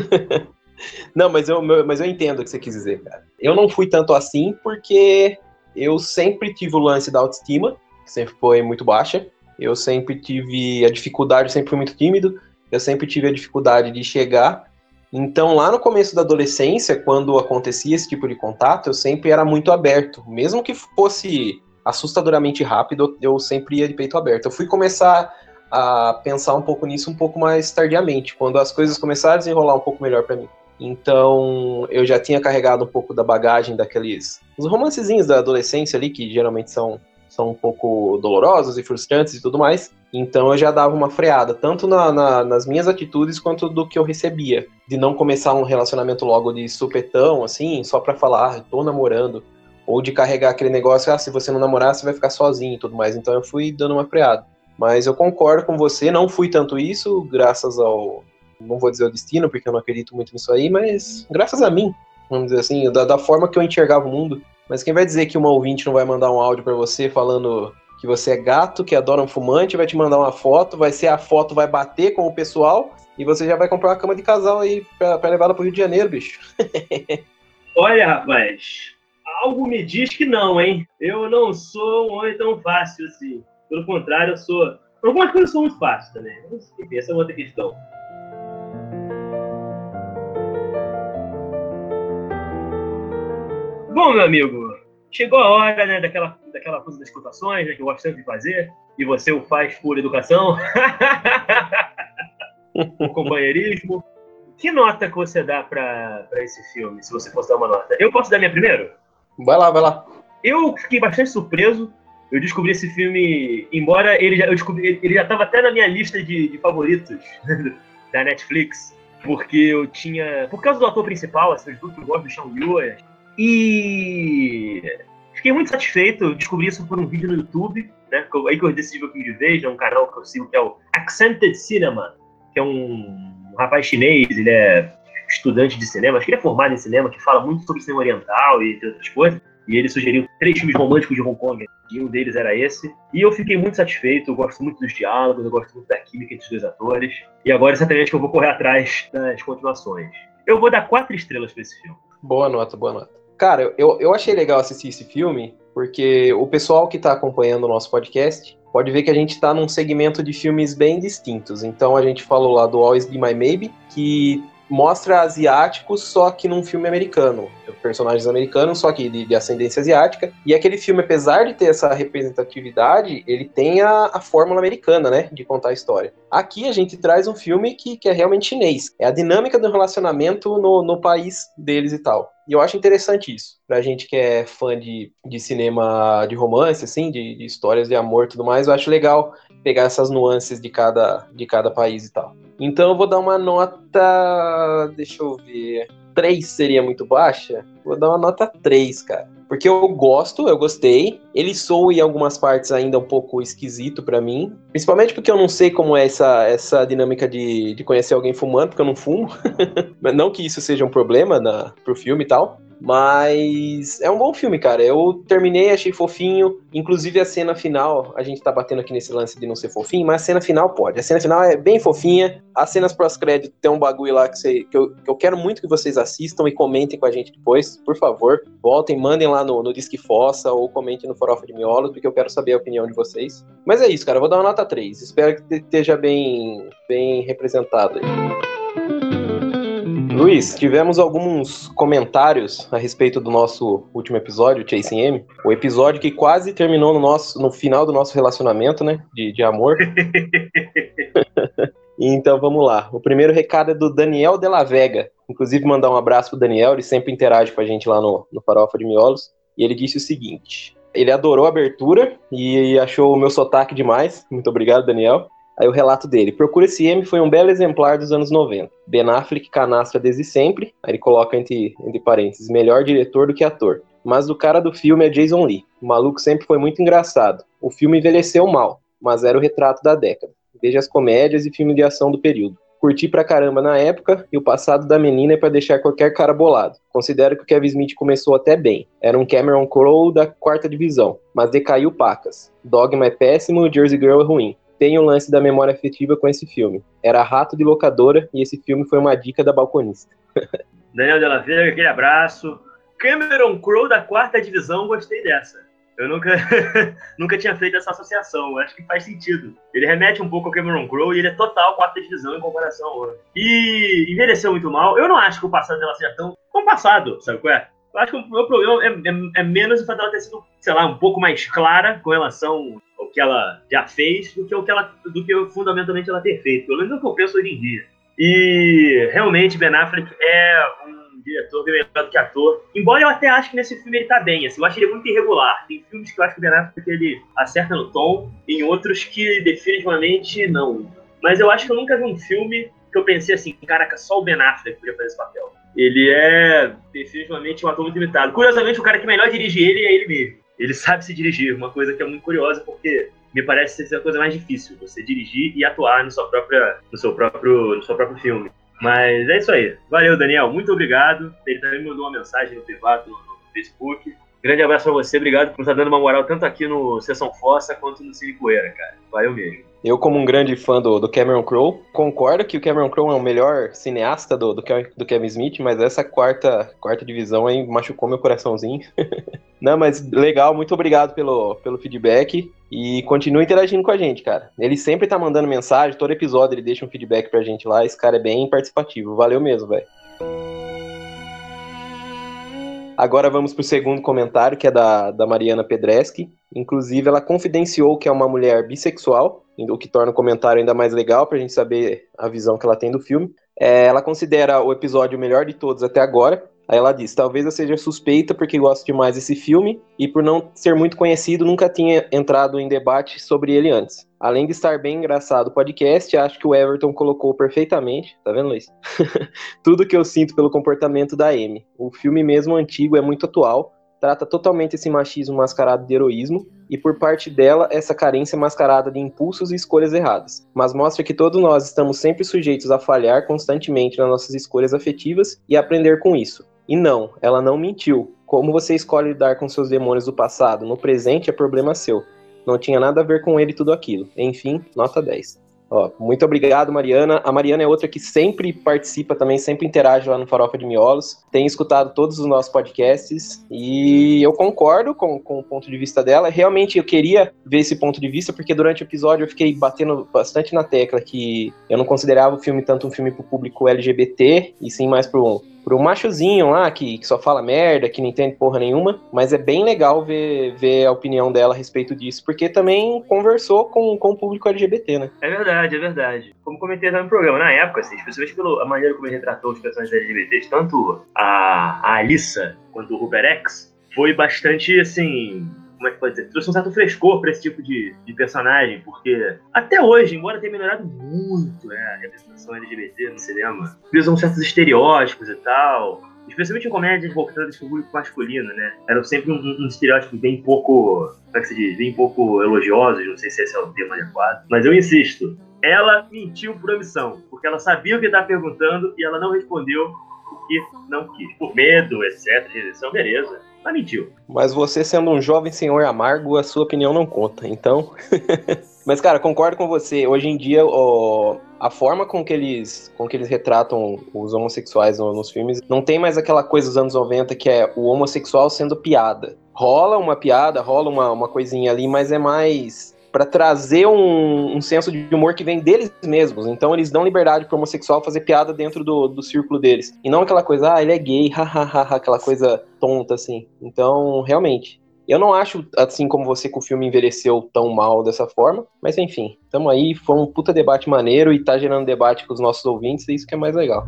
(laughs) não, mas eu, mas eu entendo o que você quis dizer, cara. Eu não fui tanto assim porque eu sempre tive o lance da autoestima, que sempre foi muito baixa. Eu sempre tive a dificuldade, sempre fui muito tímido. Eu sempre tive a dificuldade de chegar. Então, lá no começo da adolescência, quando acontecia esse tipo de contato, eu sempre era muito aberto. Mesmo que fosse assustadoramente rápido, eu sempre ia de peito aberto. Eu fui começar a pensar um pouco nisso um pouco mais tardiamente, quando as coisas começaram a desenrolar um pouco melhor para mim. Então, eu já tinha carregado um pouco da bagagem daqueles os romancezinhos da adolescência ali, que geralmente são, são um pouco dolorosos e frustrantes e tudo mais. Então, eu já dava uma freada, tanto na, na, nas minhas atitudes quanto do que eu recebia. De não começar um relacionamento logo de supetão, assim, só pra falar, ah, tô namorando ou de carregar aquele negócio, ah, se você não namorar, você vai ficar sozinho e tudo mais. Então eu fui dando uma freada. Mas eu concordo com você, não fui tanto isso, graças ao. Não vou dizer o destino, porque eu não acredito muito nisso aí, mas graças a mim, vamos dizer assim, da, da forma que eu enxergava o mundo. Mas quem vai dizer que uma ouvinte não vai mandar um áudio para você falando que você é gato, que adora um fumante, vai te mandar uma foto, vai ser a foto, vai bater com o pessoal e você já vai comprar uma cama de casal aí pra, pra levar ela pro Rio de Janeiro, bicho. (laughs) Olha, rapaz, algo me diz que não, hein? Eu não sou um homem tão fácil assim. Pelo contrário, eu sou. Algumas coisas são muito fáceis também. Essa é outra questão. Bom, meu amigo, chegou a hora né, daquela, daquela coisa das cotações, né, que eu gosto sempre de fazer, e você o faz por educação, (laughs) por companheirismo. Que nota que você dá para esse filme, se você fosse dar uma nota? Eu posso dar minha primeiro? Vai lá, vai lá. Eu fiquei bastante surpreso. Eu descobri esse filme, embora ele já, eu descobri, ele já estava até na minha lista de, de favoritos (laughs) da Netflix, porque eu tinha. Por causa do ator principal, assim, eu gosto do Sean Lewis. E fiquei muito satisfeito. Eu descobri isso por um vídeo no YouTube, né? Aí que eu decidi ver o filme de vez, é um canal que eu sigo que é o Accented Cinema, que é um, um rapaz chinês, ele é estudante de cinema, acho que ele é formado em cinema, que fala muito sobre cinema oriental e outras coisas. E ele sugeriu três filmes românticos de Hong Kong, e um deles era esse. E eu fiquei muito satisfeito, eu gosto muito dos diálogos, eu gosto muito da química entre os dois atores. E agora, certamente, que eu vou correr atrás das continuações. Eu vou dar quatro estrelas para esse filme. Boa nota, boa nota. Cara, eu, eu achei legal assistir esse filme, porque o pessoal que está acompanhando o nosso podcast pode ver que a gente está num segmento de filmes bem distintos. Então a gente falou lá do Always Be My Maybe, que mostra asiáticos, só que num filme americano. Personagens americanos, só que de, de, ascendência asiática. E aquele filme, apesar de ter essa representatividade, ele tem a, a, fórmula americana, né? De contar a história. Aqui a gente traz um filme que, que é realmente chinês. É a dinâmica do relacionamento no, no país deles e tal. E eu acho interessante isso. Pra gente que é fã de, de cinema de romance, assim, de, de histórias de amor e tudo mais, eu acho legal pegar essas nuances de cada, de cada país e tal. Então eu vou dar uma nota. Deixa eu ver. 3 seria muito baixa? Vou dar uma nota 3, cara. Porque eu gosto, eu gostei. Ele soa em algumas partes ainda um pouco esquisito para mim. Principalmente porque eu não sei como é essa, essa dinâmica de, de conhecer alguém fumando, porque eu não fumo. (laughs) não que isso seja um problema na, pro filme e tal. Mas é um bom filme, cara. Eu terminei, achei fofinho. Inclusive a cena final, a gente tá batendo aqui nesse lance de não ser fofinho, mas a cena final pode. A cena final é bem fofinha. As cenas pós-crédito tem um bagulho lá que, você, que, eu, que eu quero muito que vocês assistam e comentem com a gente depois, por favor. Voltem, mandem lá no, no Disque Fossa ou comentem no Farofa de Miolos, porque eu quero saber a opinião de vocês. Mas é isso, cara. Eu vou dar uma nota 3. Espero que esteja bem, bem representado aí. Luiz, tivemos alguns comentários a respeito do nosso último episódio, Chasing M. O episódio que quase terminou no, nosso, no final do nosso relacionamento, né? De, de amor. (laughs) então vamos lá. O primeiro recado é do Daniel de la Vega. Inclusive, mandar um abraço pro Daniel, ele sempre interage com a gente lá no, no Farofa de Miolos. E ele disse o seguinte: ele adorou a abertura e achou o meu sotaque demais. Muito obrigado, Daniel. Aí o relato dele. Procura esse M foi um belo exemplar dos anos 90. Ben Affleck canastra desde sempre. Aí ele coloca entre, entre parênteses, melhor diretor do que ator. Mas o cara do filme é Jason Lee. O maluco sempre foi muito engraçado. O filme envelheceu mal, mas era o retrato da década. Veja as comédias e filmes de ação do período. Curti pra caramba na época e o passado da menina é pra deixar qualquer cara bolado. Considero que o Kevin Smith começou até bem. Era um Cameron Crowe da quarta divisão, mas decaiu pacas. Dogma é péssimo e Jersey Girl é ruim tem o um lance da memória afetiva com esse filme. Era rato de locadora e esse filme foi uma dica da balconista. (laughs) Daniel Della Vega, aquele abraço. Cameron Crowe da quarta divisão, gostei dessa. Eu nunca, (laughs) nunca tinha feito essa associação, acho que faz sentido. Ele remete um pouco ao Cameron Crowe e ele é total quarta divisão em comparação ao outro. E envelheceu muito mal. Eu não acho que o passado dela seja tão passado, sabe qual é? Eu acho que o meu problema é, é, é menos o fato dela ter sido, sei lá, um pouco mais clara com relação ao que ela já fez do que o que ela, do que fundamentalmente ela ter feito. Pelo menos é o que eu penso hoje em dia. E realmente Ben Affleck é um diretor bem melhor do que ator. Embora eu até acho que nesse filme ele tá bem, assim, eu acho ele muito irregular. Tem filmes que eu acho que o Ben Affleck ele acerta no tom, em outros que definitivamente não. Mas eu acho que eu nunca vi um filme que eu pensei assim, caraca, só o Ben Affleck podia fazer esse papel ele é definitivamente um ator muito limitado. Curiosamente, o cara que melhor dirige ele é ele mesmo. Ele sabe se dirigir, uma coisa que é muito curiosa, porque me parece ser a coisa mais difícil, você dirigir e atuar no, sua própria, no, seu, próprio, no seu próprio filme. Mas é isso aí. Valeu, Daniel. Muito obrigado. Ele também me mandou uma mensagem no privado no Facebook. Grande abraço pra você, obrigado por estar dando uma moral tanto aqui no Sessão Fossa quanto no Cine Poeira, cara. Valeu mesmo. Eu, como um grande fã do, do Cameron Crowe, concordo que o Cameron Crowe é o melhor cineasta do, do, do Kevin Smith, mas essa quarta, quarta divisão aí machucou meu coraçãozinho. (laughs) Não, mas legal, muito obrigado pelo, pelo feedback e continue interagindo com a gente, cara. Ele sempre tá mandando mensagem, todo episódio ele deixa um feedback pra gente lá, esse cara é bem participativo. Valeu mesmo, velho. Agora vamos para o segundo comentário, que é da, da Mariana Pedreschi. Inclusive, ela confidenciou que é uma mulher bissexual, o que torna o comentário ainda mais legal para a gente saber a visão que ela tem do filme. É, ela considera o episódio o melhor de todos até agora, Aí ela diz: talvez eu seja suspeita porque gosto demais desse filme e por não ser muito conhecido, nunca tinha entrado em debate sobre ele antes. Além de estar bem engraçado o podcast, acho que o Everton colocou perfeitamente, tá vendo, Luiz? (laughs) Tudo que eu sinto pelo comportamento da Amy. O filme mesmo antigo é muito atual, trata totalmente esse machismo mascarado de heroísmo e por parte dela essa carência mascarada de impulsos e escolhas erradas, mas mostra que todos nós estamos sempre sujeitos a falhar constantemente nas nossas escolhas afetivas e aprender com isso. E não, ela não mentiu. Como você escolhe lidar com seus demônios do passado no presente é problema seu. Não tinha nada a ver com ele tudo aquilo. Enfim, nota 10. Ó, muito obrigado, Mariana. A Mariana é outra que sempre participa também, sempre interage lá no Farofa de Miolos. Tem escutado todos os nossos podcasts e eu concordo com, com o ponto de vista dela. Realmente eu queria ver esse ponto de vista, porque durante o episódio eu fiquei batendo bastante na tecla que eu não considerava o filme tanto um filme para o público LGBT, e sim mais para pro machozinho lá, que, que, só fala merda, que não entende porra nenhuma, mas é bem legal ver, ver a opinião dela a respeito disso, porque também conversou com, com o público LGBT, né? É verdade, é verdade. Como comentei no programa, na época, assim, especialmente pela maneira como ele retratou os personagens LGBTs, tanto a, a Alissa quanto o Rupert X, foi bastante, assim, como é que pode dizer? Trouxe um certo frescor para esse tipo de, de personagem, porque até hoje, embora tenha melhorado muito né, a representação LGBT no cinema, usam certos estereótipos e tal, especialmente em comédias voltadas para o público masculino, né? Eram sempre um, um, estereótipo bem pouco, como é que se diz, bem pouco elogiosos, não sei se esse é o termo adequado, mas eu insisto, ela mentiu por omissão, porque ela sabia o que estava perguntando e ela não respondeu o que não quis, por medo, etc, rejeição, beleza mas mentiu. Mas você sendo um jovem senhor amargo, a sua opinião não conta, então. (laughs) Mas, cara, concordo com você. Hoje em dia, ó, a forma com que eles, com que eles retratam os homossexuais nos filmes não tem mais aquela coisa dos anos 90 que é o homossexual sendo piada. Rola uma piada, rola uma, uma coisinha ali, mas é mais para trazer um, um, senso de humor que vem deles mesmos. Então eles dão liberdade pro homossexual fazer piada dentro do, do círculo deles. E não aquela coisa, ah, ele é gay, (laughs) hahaha, aquela coisa tonta assim. Então, realmente. Eu não acho, assim como você, que o filme envelheceu tão mal dessa forma, mas enfim, tamo aí, foi um puta debate maneiro e tá gerando debate com os nossos ouvintes, e isso que é mais legal.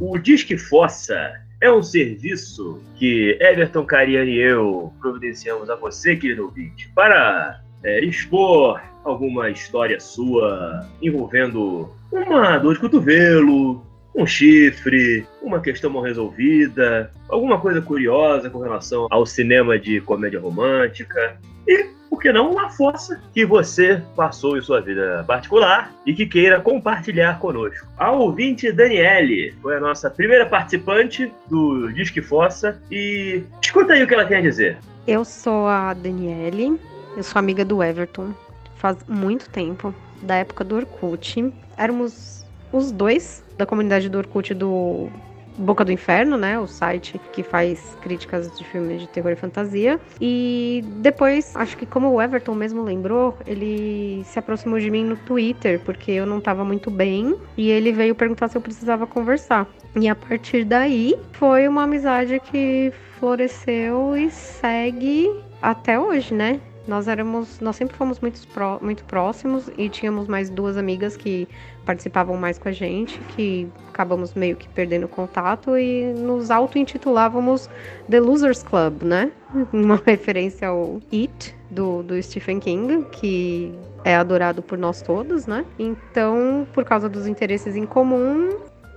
O Disque Fossa é um serviço que Everton Cariani e eu providenciamos a você, querido ouvinte, para é, expor alguma história sua envolvendo uma dor de cotovelo, um chifre, uma questão mal resolvida, alguma coisa curiosa com relação ao cinema de comédia romântica e por que não uma força que você passou em sua vida particular e que queira compartilhar conosco. A ouvinte Daniele foi a nossa primeira participante do Disque Fossa e escuta aí o que ela tem a dizer. Eu sou a Daniele, eu sou amiga do Everton faz muito tempo, da época do Orkut. Éramos os dois da comunidade do Orkut do Boca do Inferno, né? O site que faz críticas de filmes de terror e fantasia. E depois, acho que como o Everton mesmo lembrou, ele se aproximou de mim no Twitter, porque eu não tava muito bem. E ele veio perguntar se eu precisava conversar. E a partir daí, foi uma amizade que floresceu e segue até hoje, né? Nós éramos, nós sempre fomos muito, muito próximos e tínhamos mais duas amigas que participavam mais com a gente, que acabamos meio que perdendo contato e nos auto-intitulávamos The Losers Club, né? (laughs) Uma referência ao It, do, do Stephen King, que é adorado por nós todos, né? Então, por causa dos interesses em comum,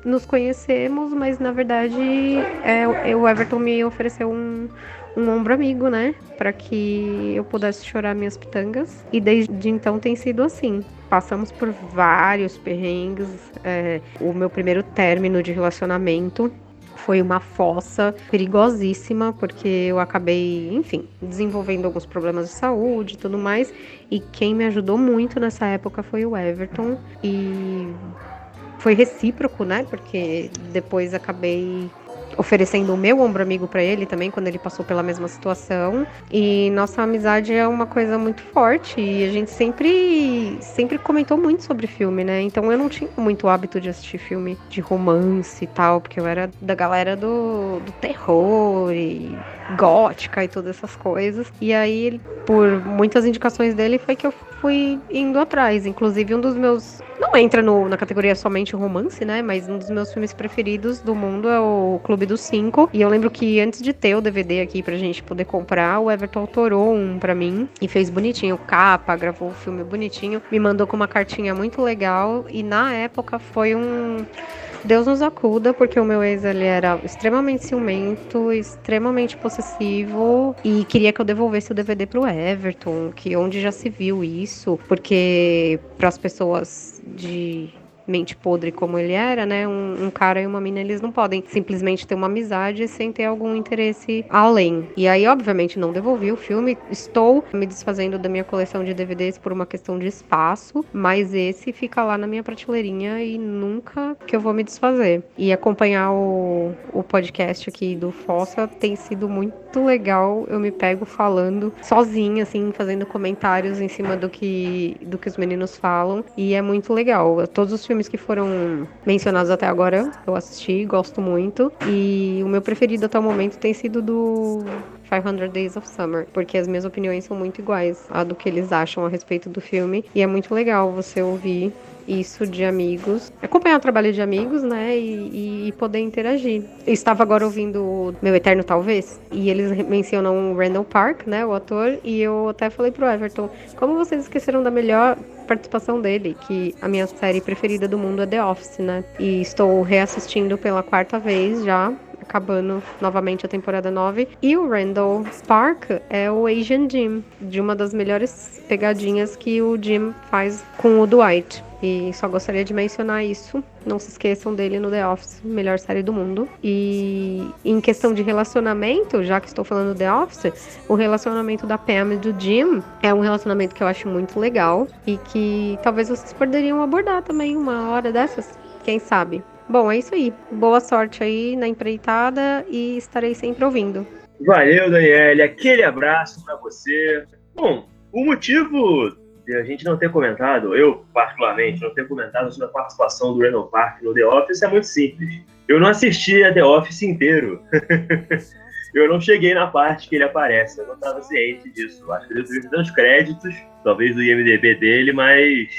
nos conhecemos, mas na verdade é, o Everton me ofereceu um, um ombro amigo, né? Para que eu pudesse chorar minhas pitangas. E desde então tem sido assim. Passamos por vários perrengues. É, o meu primeiro término de relacionamento foi uma fossa perigosíssima, porque eu acabei, enfim, desenvolvendo alguns problemas de saúde e tudo mais. E quem me ajudou muito nessa época foi o Everton. E foi recíproco, né? Porque depois acabei oferecendo o meu ombro amigo para ele também quando ele passou pela mesma situação. E nossa amizade é uma coisa muito forte e a gente sempre sempre comentou muito sobre filme, né? Então eu não tinha muito hábito de assistir filme de romance e tal, porque eu era da galera do, do terror e gótica e todas essas coisas. E aí, por muitas indicações dele, foi que eu fui indo atrás. Inclusive, um dos meus. Não entra no, na categoria somente romance, né? Mas um dos meus filmes preferidos do mundo é o Clube dos Cinco. E eu lembro que antes de ter o DVD aqui pra gente poder comprar, o Everton autorou um pra mim e fez bonitinho, capa, gravou o filme bonitinho, me mandou com uma cartinha muito legal. E na época foi um Deus nos acuda, porque o meu ex ele era extremamente ciumento, extremamente possessivo e queria que eu devolvesse o DVD pro Everton, que onde já se viu isso, porque para as pessoas de mente podre como ele era, né? Um, um, cara e uma mina, eles não podem simplesmente ter uma amizade sem ter algum interesse além. E aí, obviamente, não devolvi o filme. Estou me desfazendo da minha coleção de DVDs por uma questão de espaço, mas esse fica lá na minha prateleirinha e nunca que eu vou me desfazer. E acompanhar o, o podcast aqui do Fossa tem sido muito legal. Eu me pego falando sozinha, assim, fazendo comentários em cima do que, do que os meninos falam. E é muito legal. Todos os filmes que foram mencionados até agora, eu assisti, gosto muito. E o meu preferido até o momento tem sido do 500 Days of Summer, porque as minhas opiniões são muito iguais a do que eles acham a respeito do filme. E é muito legal você ouvir isso de amigos, acompanhar o trabalho de amigos, né, e, e poder interagir. Eu estava agora ouvindo Meu Eterno Talvez, e eles mencionam o Randall Park, né, o ator, e eu até falei pro Everton, como vocês esqueceram da melhor participação dele, que a minha série preferida do mundo é The Office, né? E estou reassistindo pela quarta vez já, acabando novamente a temporada 9. E o Randall Park é o Asian Jim, de uma das melhores pegadinhas que o Jim faz com o Dwight. E só gostaria de mencionar isso. Não se esqueçam dele no The Office, melhor série do mundo. E em questão de relacionamento, já que estou falando do The Office, o relacionamento da Pam e do Jim é um relacionamento que eu acho muito legal e que talvez vocês poderiam abordar também uma hora dessas. Quem sabe? Bom, é isso aí. Boa sorte aí na empreitada e estarei sempre ouvindo. Valeu, Daniele. Aquele abraço para você. Bom, o motivo a gente não ter comentado, eu particularmente, não ter comentado sobre a participação do Randall Park no The Office é muito simples. Eu não assisti a The Office inteiro. (laughs) eu não cheguei na parte que ele aparece, eu não estava ciente disso. Acho que ele teve tantos créditos, talvez do IMDB dele, mas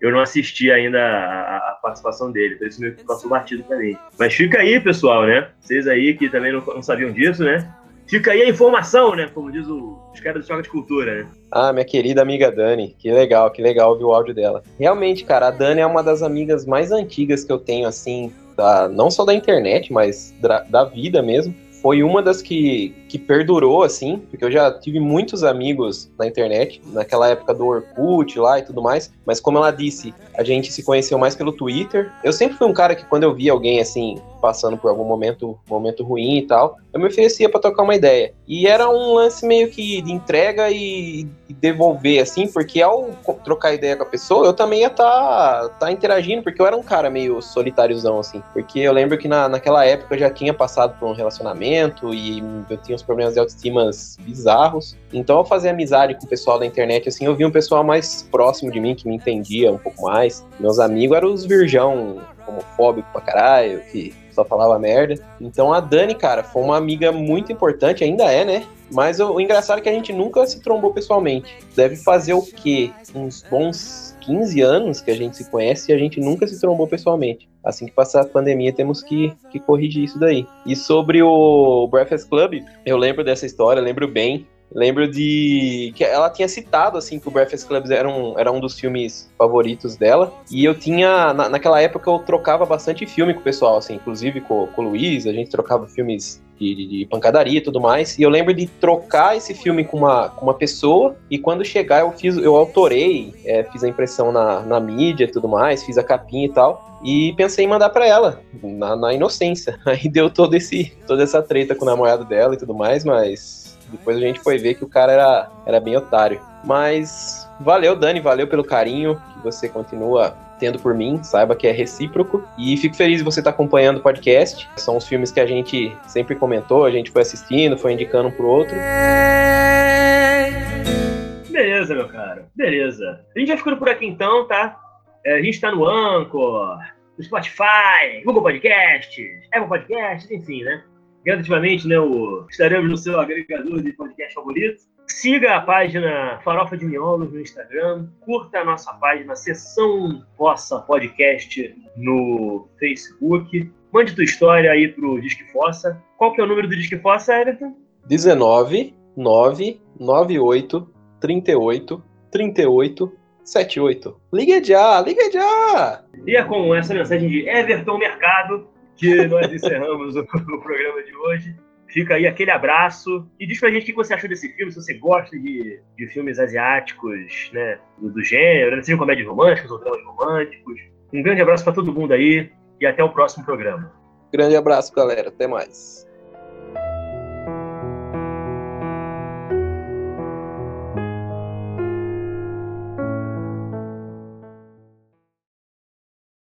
eu não assisti ainda a, a participação dele, por isso meio que passou batido para mim. Mas fica aí, pessoal, né? Vocês aí que também não, não sabiam disso, né? Fica aí a informação, né? Como diz o, os caras do Choque de Cultura, né? Ah, minha querida amiga Dani. Que legal, que legal ouvir o áudio dela. Realmente, cara, a Dani é uma das amigas mais antigas que eu tenho, assim, da, não só da internet, mas da, da vida mesmo foi uma das que, que perdurou, assim, porque eu já tive muitos amigos na internet, naquela época do Orkut lá e tudo mais, mas como ela disse, a gente se conheceu mais pelo Twitter. Eu sempre fui um cara que quando eu via alguém, assim, passando por algum momento, momento ruim e tal, eu me oferecia para trocar uma ideia. E era um lance meio que de entrega e, devolver, assim, porque ao trocar ideia com a pessoa, eu também ia estar tá, tá interagindo, porque eu era um cara meio solitáriozão, assim. Porque eu lembro que na, naquela época eu já tinha passado por um relacionamento e eu tinha uns problemas de autoestima bizarros. Então, ao fazer amizade com o pessoal da internet, assim, eu vi um pessoal mais próximo de mim, que me entendia um pouco mais. Meus amigos eram os virgão homofóbicos pra caralho, que só falava merda. Então a Dani, cara, foi uma amiga muito importante, ainda é, né? Mas o, o engraçado é que a gente nunca se trombou pessoalmente. Deve fazer o quê? Uns bons 15 anos que a gente se conhece e a gente nunca se trombou pessoalmente. Assim que passar a pandemia, temos que, que corrigir isso daí. E sobre o Breakfast Club, eu lembro dessa história, lembro bem. Lembro de que ela tinha citado assim que o Breakfast Club era um, era um dos filmes favoritos dela. E eu tinha, na, naquela época, eu trocava bastante filme com o pessoal, assim, inclusive com, com o Luiz, a gente trocava filmes de, de, de, pancadaria e tudo mais. E eu lembro de trocar esse filme com uma, com uma pessoa. E quando chegar, eu fiz, eu autorei, é, fiz a impressão na, na mídia e tudo mais, fiz a capinha e tal. E pensei em mandar para ela, na, na, inocência. (laughs) Aí deu todo esse, toda essa treta com o namorado dela e tudo mais, mas depois a gente foi ver que o cara era, era bem otário. Mas valeu, Dani, valeu pelo carinho que você continua tendo por mim, saiba que é recíproco. E fico feliz de você estar acompanhando o podcast. São os filmes que a gente sempre comentou, a gente foi assistindo, foi indicando um pro outro. Beleza, meu cara. Beleza. A gente vai ficando por aqui então, tá? É, a gente tá no Anchor, no Spotify, Google Podcasts, Apple Podcasts, enfim, né? Gradativamente, né, o, estaremos no seu agregador de podcast favorito. Siga a página Farofa de Miolos no Instagram, curta a nossa página Sessão Fossa Podcast no Facebook. Mande tua história aí pro Disque Fossa. Qual que é o número do Disque Fossa, Everton? 19 998 38 38 78. Liga já, liga já! E é com essa mensagem de Everton Mercado que nós encerramos o, (laughs) o, programa de hoje. Fica aí aquele abraço. E diz pra gente o que você achou desse filme, se você gosta de, de filmes asiáticos, né? Do, do gênero, né, seja comédias românticas ou dramas românticos. Um grande abraço para todo mundo aí e até o próximo programa. Grande abraço, galera. Até mais.